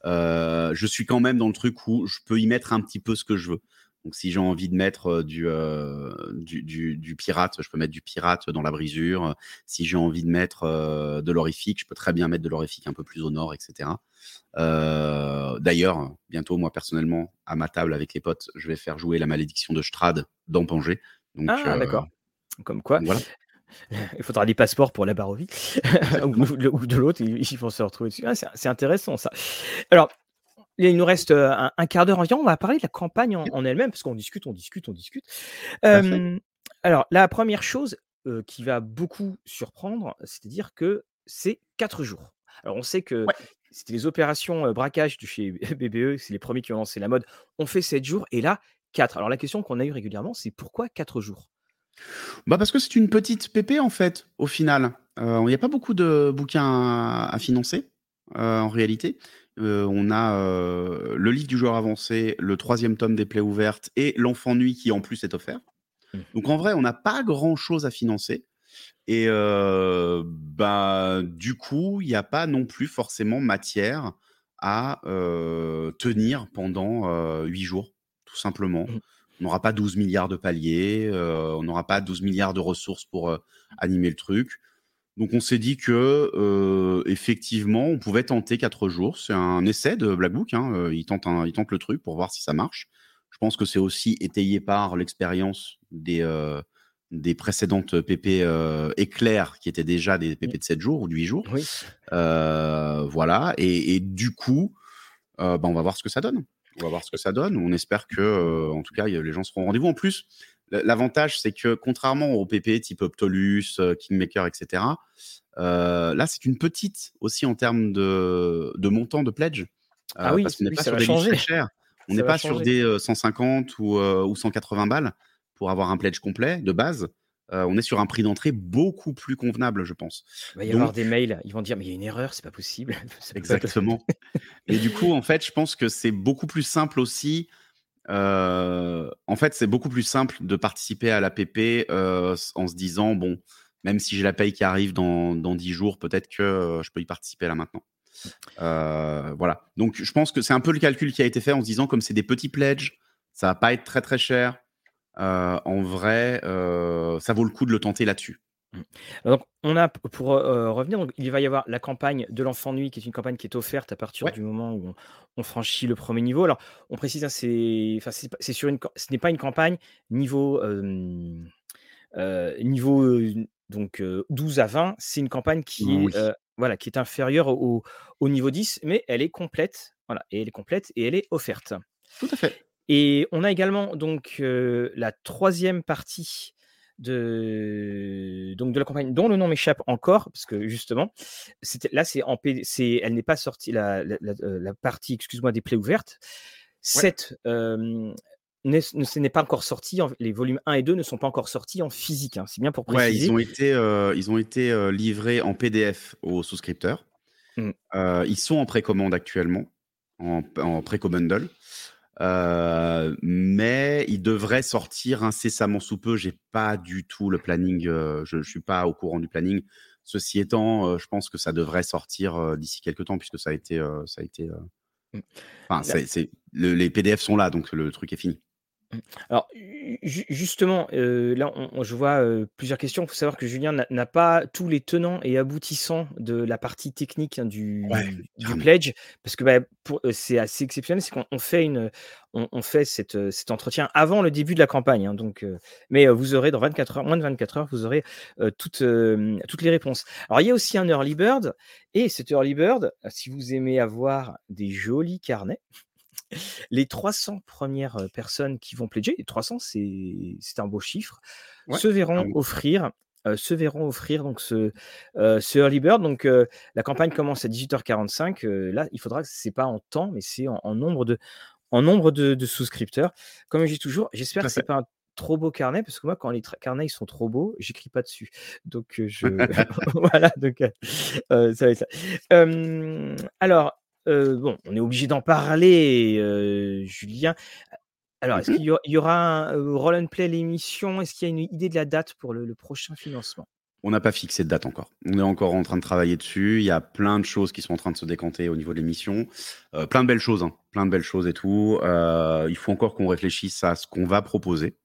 je suis quand même dans le truc où je peux y mettre un petit peu ce que je veux. Donc, si j'ai envie de mettre euh, euh, du, du, du, pirate, je peux mettre du pirate dans la brisure. Si j'ai envie de mettre de l'horrifique, je peux très bien mettre de l'horrifique un peu plus au nord, etc. D'ailleurs, bientôt, moi, personnellement, à ma table avec les potes, je vais faire jouer la malédiction de Strad dans Pangé. Donc, ah, d'accord. Comme quoi. Voilà. Il faudra des passeports pour la Barovie ou, de l'autre, ils vont se retrouver dessus. Ah, c'est intéressant ça. Alors, il nous reste euh, un, quart d'heure environ. On va parler de la campagne en, elle-même, parce qu'on discute, on discute, on discute. alors, la première chose euh, qui va beaucoup surprendre, c'est-à-dire que c'est quatre jours. Alors, on sait que c'était les opérations euh, braquage de chez BBE, c'est les premiers qui ont lancé la mode. On fait sept jours, et là, quatre. Alors, la question qu'on a eue régulièrement, c'est pourquoi quatre jours? Bah parce que c'est une petite PP en fait, au final. Euh, il n'y a pas beaucoup de bouquins à, financer, euh, en réalité. Euh, on a le livre du joueur avancé, le troisième tome des plaies ouvertes et l'enfant nuit qui en plus est offert. Mmh. Donc en vrai, on n'a pas grand chose à financer. Et bah, du coup, il n'y a pas non plus forcément matière à tenir pendant 8 jours, tout simplement. Mmh. On n'aura pas 12 milliards de paliers, on n'aura pas 12 milliards de ressources pour animer le truc. Donc on s'est dit que effectivement, on pouvait tenter 4 jours. C'est un essai de Black Book. Hein. Il, tente il tente le truc pour voir si ça marche. Je pense que c'est aussi étayé par l'expérience des, des précédentes PP euh, éclairs qui étaient déjà des PP de 7 jours ou de 8 jours. Oui. Euh, voilà. Et, du coup, euh, bah, on va voir ce que ça donne. On va voir ce que ça donne. On espère que, en tout cas, les gens seront au rendez-vous. En plus, l'avantage, c'est que contrairement aux PP type Optolus, Kingmaker, etc., là, c'est une petite aussi en termes de, montant de pledge. ah oui, parce qu'on n'est oui, pas sur des changer. très chers. On n'est pas sur des 150 ou, ou 180 balles pour avoir un pledge complet de base. Euh, on est sur un prix d'entrée beaucoup plus convenable, je pense. Il va y avoir des mails, ils vont dire mais il y a une erreur, c'est pas possible. Exactement. Et du coup, en fait, je pense que c'est beaucoup plus simple aussi. Euh, en fait, c'est beaucoup plus simple de participer à l'APP euh, en se disant bon, même si j'ai la paye qui arrive dans, dans 10 jours, peut-être que je peux y participer là maintenant. voilà. Donc, je pense que c'est un peu le calcul qui a été fait en se disant comme c'est des petits pledges, ça va pas être très très cher. Euh, en vrai, euh, ça vaut le coup de le tenter là-dessus. Mmh. Donc, on a, pour euh, revenir, donc, il va y avoir la campagne de l'enfant nuit, qui est une campagne qui est offerte à partir du moment où on, franchit le premier niveau. Alors, on précise, hein, c'est, c'est sur une, ce n'est pas une campagne niveau, niveau donc 12 à 20. C'est une campagne qui est, voilà, qui est inférieure au, au, niveau 10, mais elle est complète. Voilà, et elle est complète et elle est offerte. Tout à fait. Et on a également donc la troisième partie de, donc de la campagne dont le nom m'échappe encore, parce que justement, là, c'est en c'est, elle n'est pas sortie, la, la, partie, excuse-moi, des plaies ouvertes. Cette, ce n'est pas encore sorti, les volumes 1 et 2 ne sont pas encore sortis en physique, hein, c'est bien pour préciser. ils ont été, ils ont été livrés en PDF aux souscripteurs. Mmh. ils sont en précommande actuellement, en, en. Euh, mais il devrait sortir incessamment sous peu. J'ai pas du tout le planning. Euh, je, ne suis pas au courant du planning. Ceci étant, euh, je pense que ça devrait sortir d'ici quelques temps puisque ça a été, ça a été. Mmh. Enfin, c'est, les PDF sont là, donc le truc est fini. Mmh. Alors, justement, là, je vois plusieurs questions. Il faut savoir que Julien n'a pas tous les tenants et aboutissants de la partie technique hein, du, pledge, parce que bah, c'est assez exceptionnel. C'est qu'on fait, une, on, fait cette, cet entretien avant le début de la campagne. Hein, donc, mais vous aurez dans 24 heures, moins de 24 heures, vous aurez toutes, toutes les réponses. Alors, il y a aussi un early bird, et cet early bird, si vous aimez avoir des jolis carnets, les 300 premières personnes qui vont pledger, les 300, c'est un beau chiffre, se verront offrir se verront offrir donc ce, ce early bird. Donc la campagne commence à 18h45. là, il faudra que c'est pas en temps, mais c'est en, nombre de en nombre de, souscripteurs. Comme je dis toujours, j'espère que c'est pas un trop beau carnet parce que moi quand les carnets ils sont trop beaux j'écris pas dessus donc je voilà donc ça va être ça alors bon, on est obligé d'en parler, Julien. Alors, est-ce mmh qu'il y, aura un roll and play l'émission? Est-ce qu'il y a une idée de la date pour le, prochain financement? On n'a pas fixé de date encore. On est encore en train de travailler dessus. Il y a plein de choses qui sont en train de se décanter au niveau de l'émission. plein de belles choses, hein. plein de belles choses et tout. il faut encore qu'on réfléchisse à ce qu'on va proposer.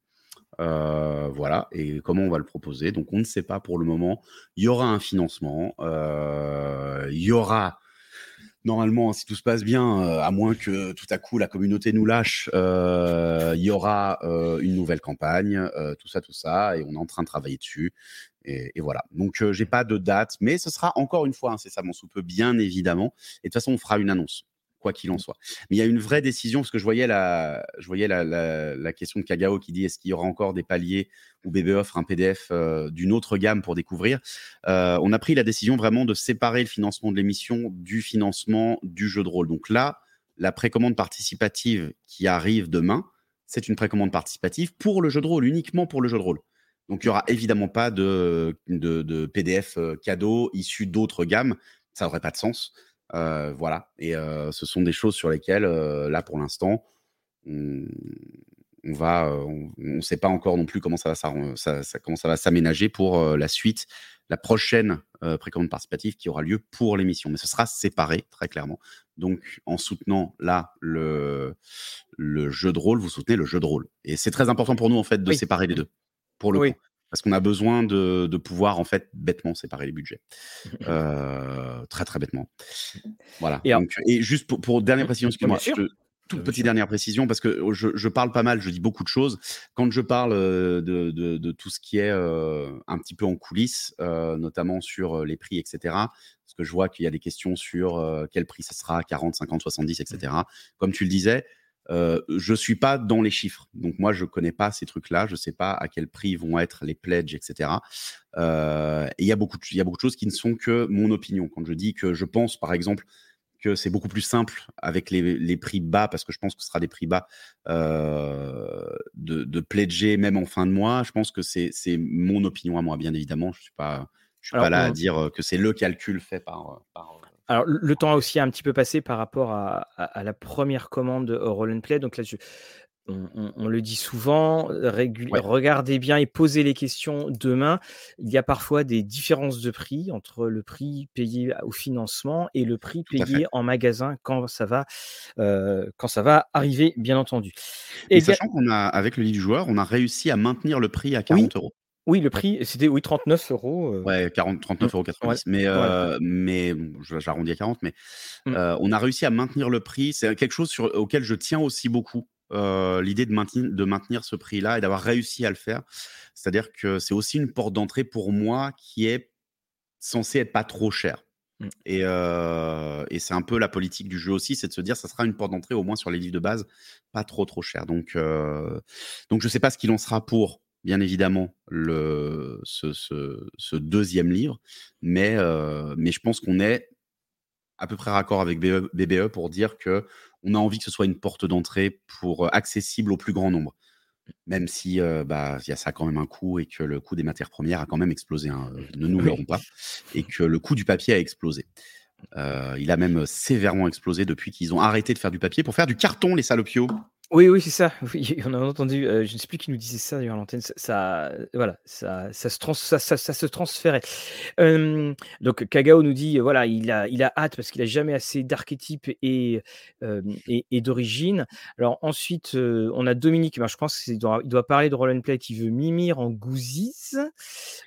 voilà, et comment on va le proposer. Donc, on ne sait pas pour le moment. Il y aura un financement. il y aura normalement, si tout se passe bien, euh, à moins que tout à coup la communauté nous lâche, euh, il y aura euh, une nouvelle campagne, tout ça, tout ça, et on est en train de travailler dessus. Et, voilà. Donc, j'ai pas de date, mais ce sera encore une fois incessamment sous peu, bien évidemment. Et de toute façon, on fera une annonce quoi qu'il en soit. Mais il y a une vraie décision, parce que je voyais la, je voyais la, question de Kagao qui dit est-ce qu'il y aura encore des paliers où BB offre un PDF euh, d'une autre gamme pour découvrir euh, On a pris la décision vraiment de séparer le financement de l'émission du financement du jeu de rôle. Donc là, la précommande participative qui arrive demain, c'est une précommande participative pour le jeu de rôle, uniquement pour le jeu de rôle. Donc il n'y aura évidemment pas de, de, PDF euh, cadeau issu d'autres gammes. Ça n'aurait pas de sens. Euh, voilà. Et euh, ce sont des choses sur lesquelles, euh, là, pour l'instant, on on va, on ne sait pas encore non plus comment ça va, ça, ça, comment ça va s'aménager pour la suite, la prochaine précommande participative qui aura lieu pour l'émission. Mais ce sera séparé, très clairement. Donc, en soutenant là le, le jeu de rôle, vous soutenez le jeu de rôle. Et c'est très important pour nous, en fait, de séparer les deux, pour le coup. Parce qu'on a besoin de, de, pouvoir, en fait, bêtement séparer les budgets. très, très bêtement. Voilà. Et, et juste pour, pour dernière précision, excuse-moi, toute petite dernière précision, parce que je, je, parle pas mal, je dis beaucoup de choses. Quand je parle de, de, de tout ce qui est un petit peu en coulisses, notamment sur les prix, etc., parce que je vois qu'il y a des questions sur quel prix ça sera, 40, 50, 70, etc. Comme tu le disais, euh, je suis pas dans les chiffres, donc moi je connais pas ces trucs-là, je sais pas à quel prix vont être les pledges, etc. Euh, et il y a beaucoup, il y a beaucoup de choses qui ne sont que mon opinion. Quand je dis que je pense, par exemple, que c'est beaucoup plus simple avec les, prix bas, parce que je pense que ce sera des prix bas euh, de, de pledger même en fin de mois. Je pense que c'est mon opinion à moi, bien évidemment. Je suis pas, je suis pas là à dire que c'est le calcul fait par, par alors, le temps a aussi un petit peu passé par rapport à, la première commande Roll and Play. Donc là, on, le dit souvent, regardez bien et posez les questions demain. Il y a parfois des différences de prix entre le prix payé au financement et le prix payé en magasin quand ça va, euh, quand ça va arriver, bien entendu. Et, sachant qu'on a, avec le lit du joueur, on a réussi à maintenir le prix à 40 euros. Oui, le prix, c'était oui, 39 euros. Euh. Ouais, 40, 39 euros 90. Mais, euh, mais j'arrondis à 40, mais mmh. euh, on a réussi à maintenir le prix. C'est quelque chose sur, auquel je tiens aussi beaucoup. L'idée de maintenir, de maintenir ce prix-là et d'avoir réussi à le faire. C'est-à-dire que c'est aussi une porte d'entrée pour moi qui est censée être pas trop chère. Mmh. Et, et c'est un peu la politique du jeu aussi, c'est de se dire ça sera une porte d'entrée au moins sur les livres de base, pas trop trop cher. Donc, donc je sais pas ce qu'il en sera pour bien évidemment le, ce, deuxième livre, mais, euh, mais je pense qu'on est à peu près raccord avec BBE e pour dire que on a envie que ce soit une porte d'entrée pour euh, accessible au plus grand nombre. Même si euh, bah, y a ça quand même un coût et que le coût des matières premières a quand même explosé, hein, ne nous l'aurons pas, et que le coût du papier a explosé. il a même sévèrement explosé depuis qu'ils ont arrêté de faire du papier pour faire du carton, les salopios. Oui, oui, c'est ça. Oui, on a entendu, je ne sais plus qui nous disait ça d'ailleurs à l'antenne. Ça voilà, ça ça se trans ça ça ça se transférait. donc Kagao nous dit, voilà, il a il a hâte parce qu'il a jamais assez d'archétypes et et et d'origine. Alors ensuite, on a Dominique, ben, je pense qu'il doit il doit parler de roll and play qui veut Mimir en Goosies.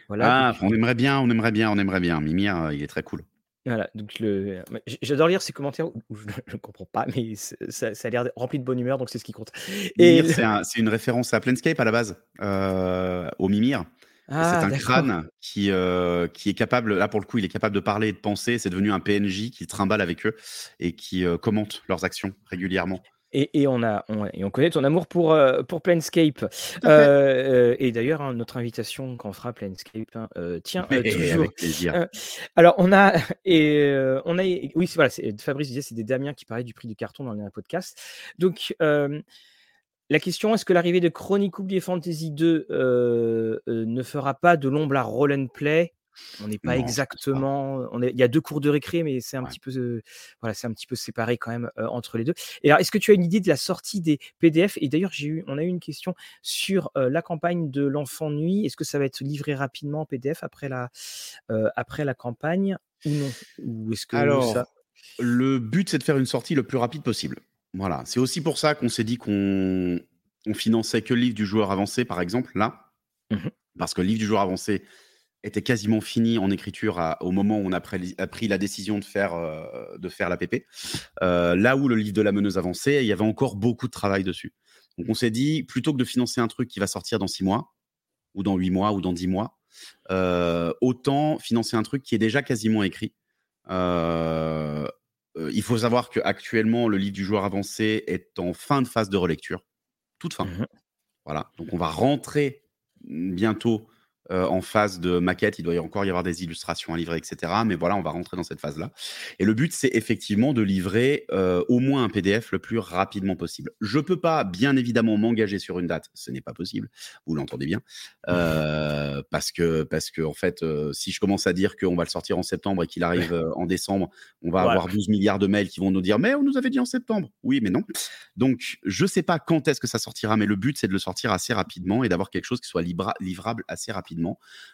Voilà, Ah, on aimerait bien, on aimerait bien, on aimerait bien. Mimir, il est très cool. Voilà, donc le j'adore lire ces commentaires où je ne comprends pas, mais ça a l'air rempli de bonne humeur, donc c'est ce qui compte et c'est une référence à Planescape à la base, euh, au Mimir. c'est ah, un crâne qui, euh, qui est capable là, pour le coup, il est capable de parler et de penser. C'est devenu un PNJ qui trimballe avec eux et qui, euh, commente leurs actions régulièrement. Et, on a, et on connaît ton amour pour, euh, pour Planescape. Euh, euh, et d'ailleurs, hein, notre invitation quand on fera Planescape, hein, tiens, toujours. Avec plaisir. alors, on a, et, on a, oui, voilà, Fabrice disait, c'est des Damiens qui parlaient du prix du carton dans le podcast. Donc, la question, est-ce que l'arrivée de Chronic Oublié Fantasy 2 ne fera pas de l'ombre à roll and play? On n'est pas exactement. On il y a deux cours de récré, mais c'est un petit peu, voilà, c'est un petit peu séparé quand même entre les deux. Et alors, est-ce que tu as une idée de la sortie des PDF Et d'ailleurs, j'ai eu, on a eu une question sur la campagne de l'enfant nuit. Est-ce que ça va être livré rapidement en PDF après la, après la campagne ou non? Ou est-ce que alors, le but c'est de faire une sortie le plus rapide possible. Voilà, c'est aussi pour ça qu'on s'est dit qu'on on finançait que le livre du joueur avancé, par exemple, là, mmh parce que le livre du joueur avancé était quasiment fini en écriture au moment où on a, pris la décision de faire, euh, de faire la PP. Euh, là où le livre de la meneuse avançait, il y avait encore beaucoup de travail dessus. Donc on s'est dit, plutôt que de financer un truc qui va sortir dans six mois, ou dans huit mois, ou dans dix mois, euh, autant financer un truc qui est déjà quasiment écrit. il faut savoir qu'actuellement, le livre du joueur avancé est en fin de phase de relecture, toute fin. Mmh voilà, donc on va rentrer bientôt euh, en phase de maquette. Il doit y encore y avoir des illustrations à livrer, etc. Mais voilà, on va rentrer dans cette phase-là. Et le but, c'est effectivement de livrer euh, au moins un PDF le plus rapidement possible. Je peux pas, bien évidemment, m'engager sur une date. Ce n'est pas possible. Vous l'entendez bien. Euh, parce que, parce que, en fait, si je commence à dire qu'on va le sortir en septembre et qu'il arrive en décembre, on va avoir 12 milliards de mails qui vont nous dire Mais on nous avait dit en septembre. Oui, mais non. Donc, je sais pas quand est-ce que ça sortira, mais le but, c'est de le sortir assez rapidement et d'avoir quelque chose qui soit livrable assez rapidement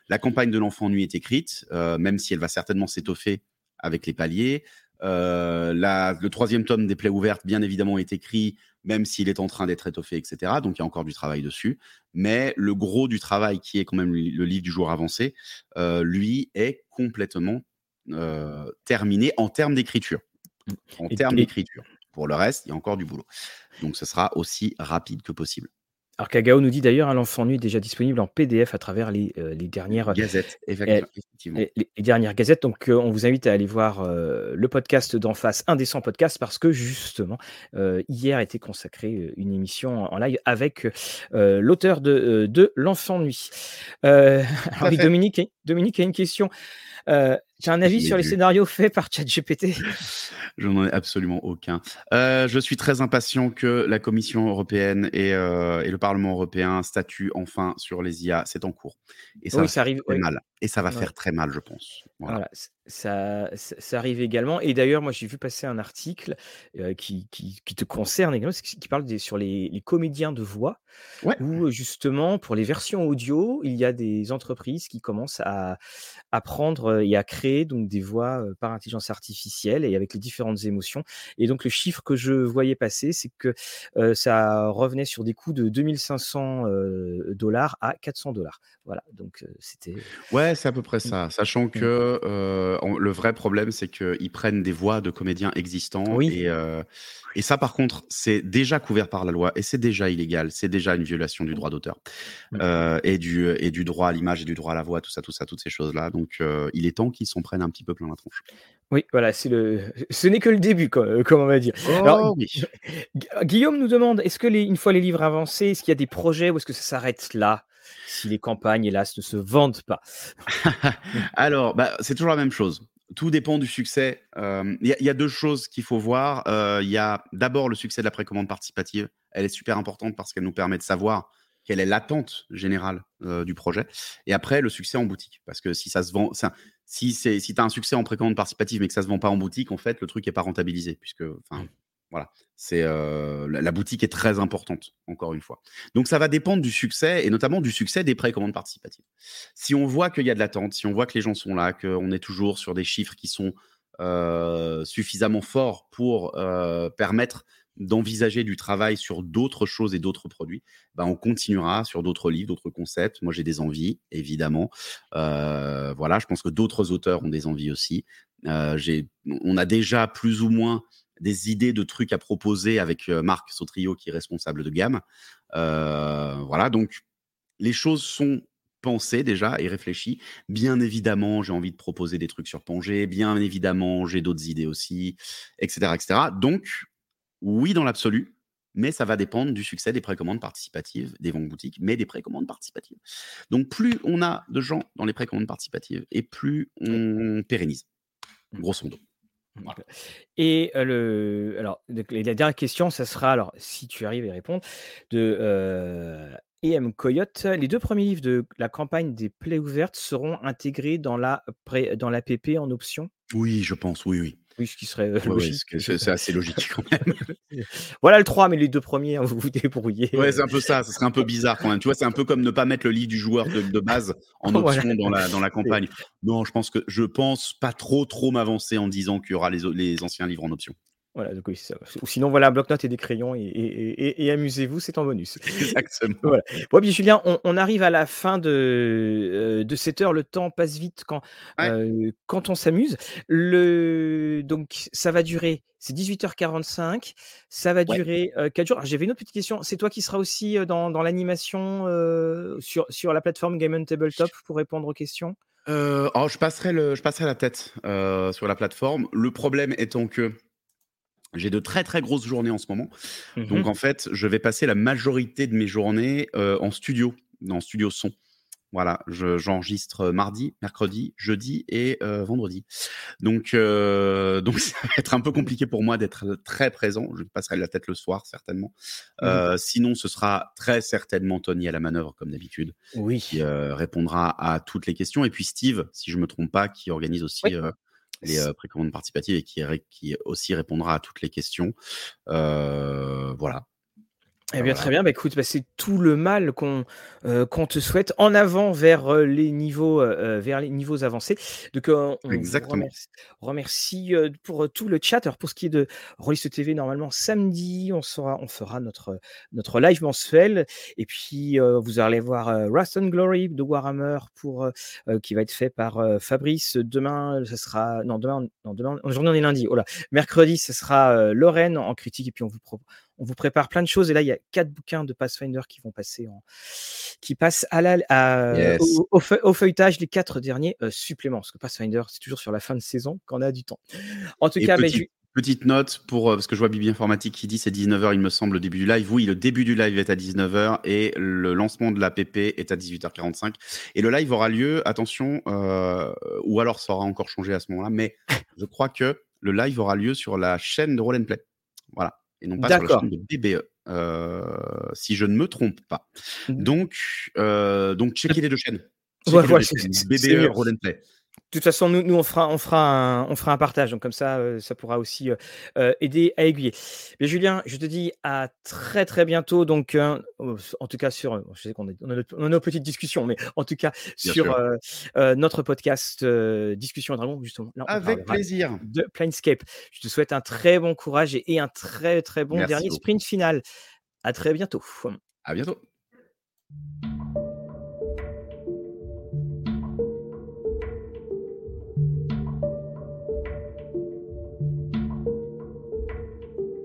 la campagne de l'enfant nuit est écrite, euh, même si elle va certainement s'étoffer avec les paliers. Euh, le troisième tome des plaies ouvertes, bien évidemment, est écrit, même s'il est en train d'être étoffé, etc. Donc il y a encore du travail dessus. Mais le gros du travail, qui est quand même le livre du jour avancé, euh, lui, est complètement terminé en termes d'écriture. En termes d'écriture. Pour le reste, il y a encore du boulot. Donc ce sera aussi rapide que possible. Alors Kagao nous dit d'ailleurs, hein, l'enfant nu est déjà disponible en PDF à travers les, euh, dernières gazettes. effectivement. Les, dernières gazettes. Donc, euh, on vous invite à aller voir euh, le podcast d'en face, Indécent Podcast, parce que justement, hier était consacrée une émission en live avec l'auteur de, de L'enfant nuit. alors, Dominique, Dominique a une question. J'ai un avis sur les scénarios faits par ChatGPT Je n'en ai absolument aucun. Euh, je suis très impatient que la Commission européenne et, euh, et, le Parlement européen statuent enfin sur les IA. C'est en cours. Et ça, ça arrive mal. Et ça va faire très mal, je pense. Voilà. Ça, ça, arrive également. Et d'ailleurs, moi, j'ai vu passer un article euh, qui, qui, qui, te concerne également, qui parle des, sur les, les, comédiens de voix, où justement, pour les versions audio, il y a des entreprises qui commencent à, à prendre et à créer donc des voix par intelligence artificielle et avec les différentes émotions. Et donc, le chiffre que je voyais passer, c'est que ça revenait sur des coûts de 2500 dollars à 400 dollars. Voilà, donc c'était. Ouais, c'est à peu près ça. Sachant mmh. Que le vrai problème, c'est qu'ils prennent des voix de comédiens existants. Et, et ça, par contre, c'est déjà couvert par la loi et c'est déjà illégal. C'est déjà une violation du droit d'auteur mmh. et, du, et du droit à l'image et du droit à la voix, tout ça, tout ça, toutes ces choses-là. Donc, il est temps qu'ils s'en prennent un petit peu plein la tronche. Oui, voilà, c'est le. Ce n'est que le début, comme, on va dire. Alors, oh Guillaume nous demande est-ce que les, une fois les livres avancés, est-ce qu'il y a des projets ou est-ce que ça s'arrête là? Si les campagnes, hélas, ne se vendent pas Alors, bah, c'est toujours la même chose. Tout dépend du succès. Il y, a deux choses qu'il faut voir. Il y a d'abord le succès de la précommande participative. Elle est super importante parce qu'elle nous permet de savoir quelle est l'attente générale du projet. Et après, le succès en boutique. Parce que si ça se vend, si, si tu as un succès en précommande participative mais que ça se vend pas en boutique, en fait, le truc n'est pas rentabilisé. Voilà, c'est la, boutique est très importante, encore une fois. Donc ça va dépendre du succès et notamment du succès des précommandes participatives. Si on voit qu'il y a de l'attente, si on voit que les gens sont là, qu'on est toujours sur des chiffres qui sont suffisamment forts pour permettre d'envisager du travail sur d'autres choses et d'autres produits, ben on continuera sur d'autres livres, d'autres concepts. Moi, j'ai des envies, évidemment. voilà, je pense que d'autres auteurs ont des envies aussi. on a déjà plus ou moins des idées de trucs à proposer avec Marc Sautrio qui est responsable de gamme. voilà, donc les choses sont pensées déjà et réfléchies. Bien évidemment, j'ai envie de proposer des trucs sur Pongé. Bien évidemment, j'ai d'autres idées aussi, etc., etc. Donc, oui, dans l'absolu, mais ça va dépendre du succès des précommandes participatives, des ventes boutiques, mais des précommandes participatives. Donc, plus on a de gens dans les précommandes participatives et plus on pérennise, grosso modo. Et le, alors, la dernière question, ça sera, alors, si tu arrives à y répondre, de EM Coyote. Les deux premiers livres de la campagne des plaies ouvertes seront intégrés dans la dans l'APP en option? Oui, je pense, oui, oui. Oui, ce qui serait logique. c'est assez logique quand même. voilà le 3, mais les deux premiers, hein, vous vous débrouillez. Ouais, c'est un peu ça. Ce serait un peu bizarre quand même. Tu vois, c'est un peu comme ne pas mettre le livre du joueur de, base en option dans, la, dans la campagne. Non, je pense que je pense pas trop trop m'avancer en disant qu'il y aura les, les anciens livres en option. Voilà, donc oui, ça. Ou sinon, voilà, un bloc-notes et des crayons et, amusez-vous, c'est en bonus. Exactement. voilà. Bon, bien Julien, on, arrive à la fin de, euh, de cette heure. Le temps passe vite quand, euh, quand on s'amuse. Le... Donc, ça va durer, c'est 18h45, ça va durer 4 euh, jours. J'avais une autre petite question. C'est toi qui seras aussi dans, dans l'animation sur, sur la plateforme Game Tabletop pour répondre aux questions? Oh, je, passerai le, je passerai la tête sur la plateforme. Le problème étant que j'ai de très très grosses journées en ce moment. Mmh Donc en fait, je vais passer la majorité de mes journées en studio, en studio son. Voilà, je j'enregistre, mardi, mercredi, jeudi et heu, vendredi. Donc donc ça va être un peu compliqué pour moi d'être très présent. Je passerai la tête le soir certainement. Mmh sinon ce sera très certainement Tony à la manœuvre comme d'habitude, qui, Oui. répondra à toutes les questions et puis Steve, si je me trompe pas, qui organise aussi, les, heu, précommandes participatives et qui qui aussi répondra à toutes les questions. Heu, voilà. Eh Voilà, bien, très bien. Bah, écoute, bah, c'est tout le mal qu'on, heu, qu'on te souhaite. En avant vers, heu, les niveaux, heu heu, vers les niveaux avancés. Donc, heu, on vous Exactement. remercie remercie, heu, pour, tout le chat. Alors pour ce qui est de Rollister TV, normalement samedi, on sera on fera notre, notre live mensuel et puis, vous allez voir, Wrath and Glory de Warhammer pour, qui va être fait par, Fabrice. Demain, ça sera non demain non demain aujourd'hui on est lundi, oh là! Mercredi, ce sera, Lorraine en critique et puis on vous pro on vous prépare plein de choses et là, il y a 4 bouquins de Pathfinder qui vont passer en qui passent à la à Yes. au au feu au feuilletage les 4 derniers, heu, suppléments. Parce que Pathfinder, c'est toujours sur la fin de saison qu'on a du temps. En tout Et cas, je petite note pour, heu, parce que je vois Bibi Informatique qui dit: «C'est 19:00 il me semble le début du live». Oui, le début du live est à 19:00 et le lancement de l'APP est à 18:45 et le live aura lieu, attention, heu, ou alors ça aura encore changé à ce moment-là, mais je crois que le live aura lieu sur la chaîne de Roll& Play. Voilà et non pas sur la D'accord. chaîne de BBE, heu, si je ne me trompe pas. Mmh. Donc heu, donc checkez les 2 chaînes. Ouais, Checkez les voilà, 2 c'est chaînes, c'est c'est BBE. Roll& Play. De toute façon, nous nous on fera on fera un on fera un partage, donc comme ça, heu, ça pourra aussi, heu heu, aider à aiguiller. Mais Julien, je te dis à très, très bientôt donc, en tout cas sur, je sais qu'on a on a notre on a nos petites discussions, mais en tout cas Bien sur, notre podcast, heu, Discussions et Dragons, justement. Là, Avec plaisir. de Planescape. Je te souhaite un très bon courage et et un très, très bon Merci dernier beaucoup. sprint final. À très bientôt. À bientôt.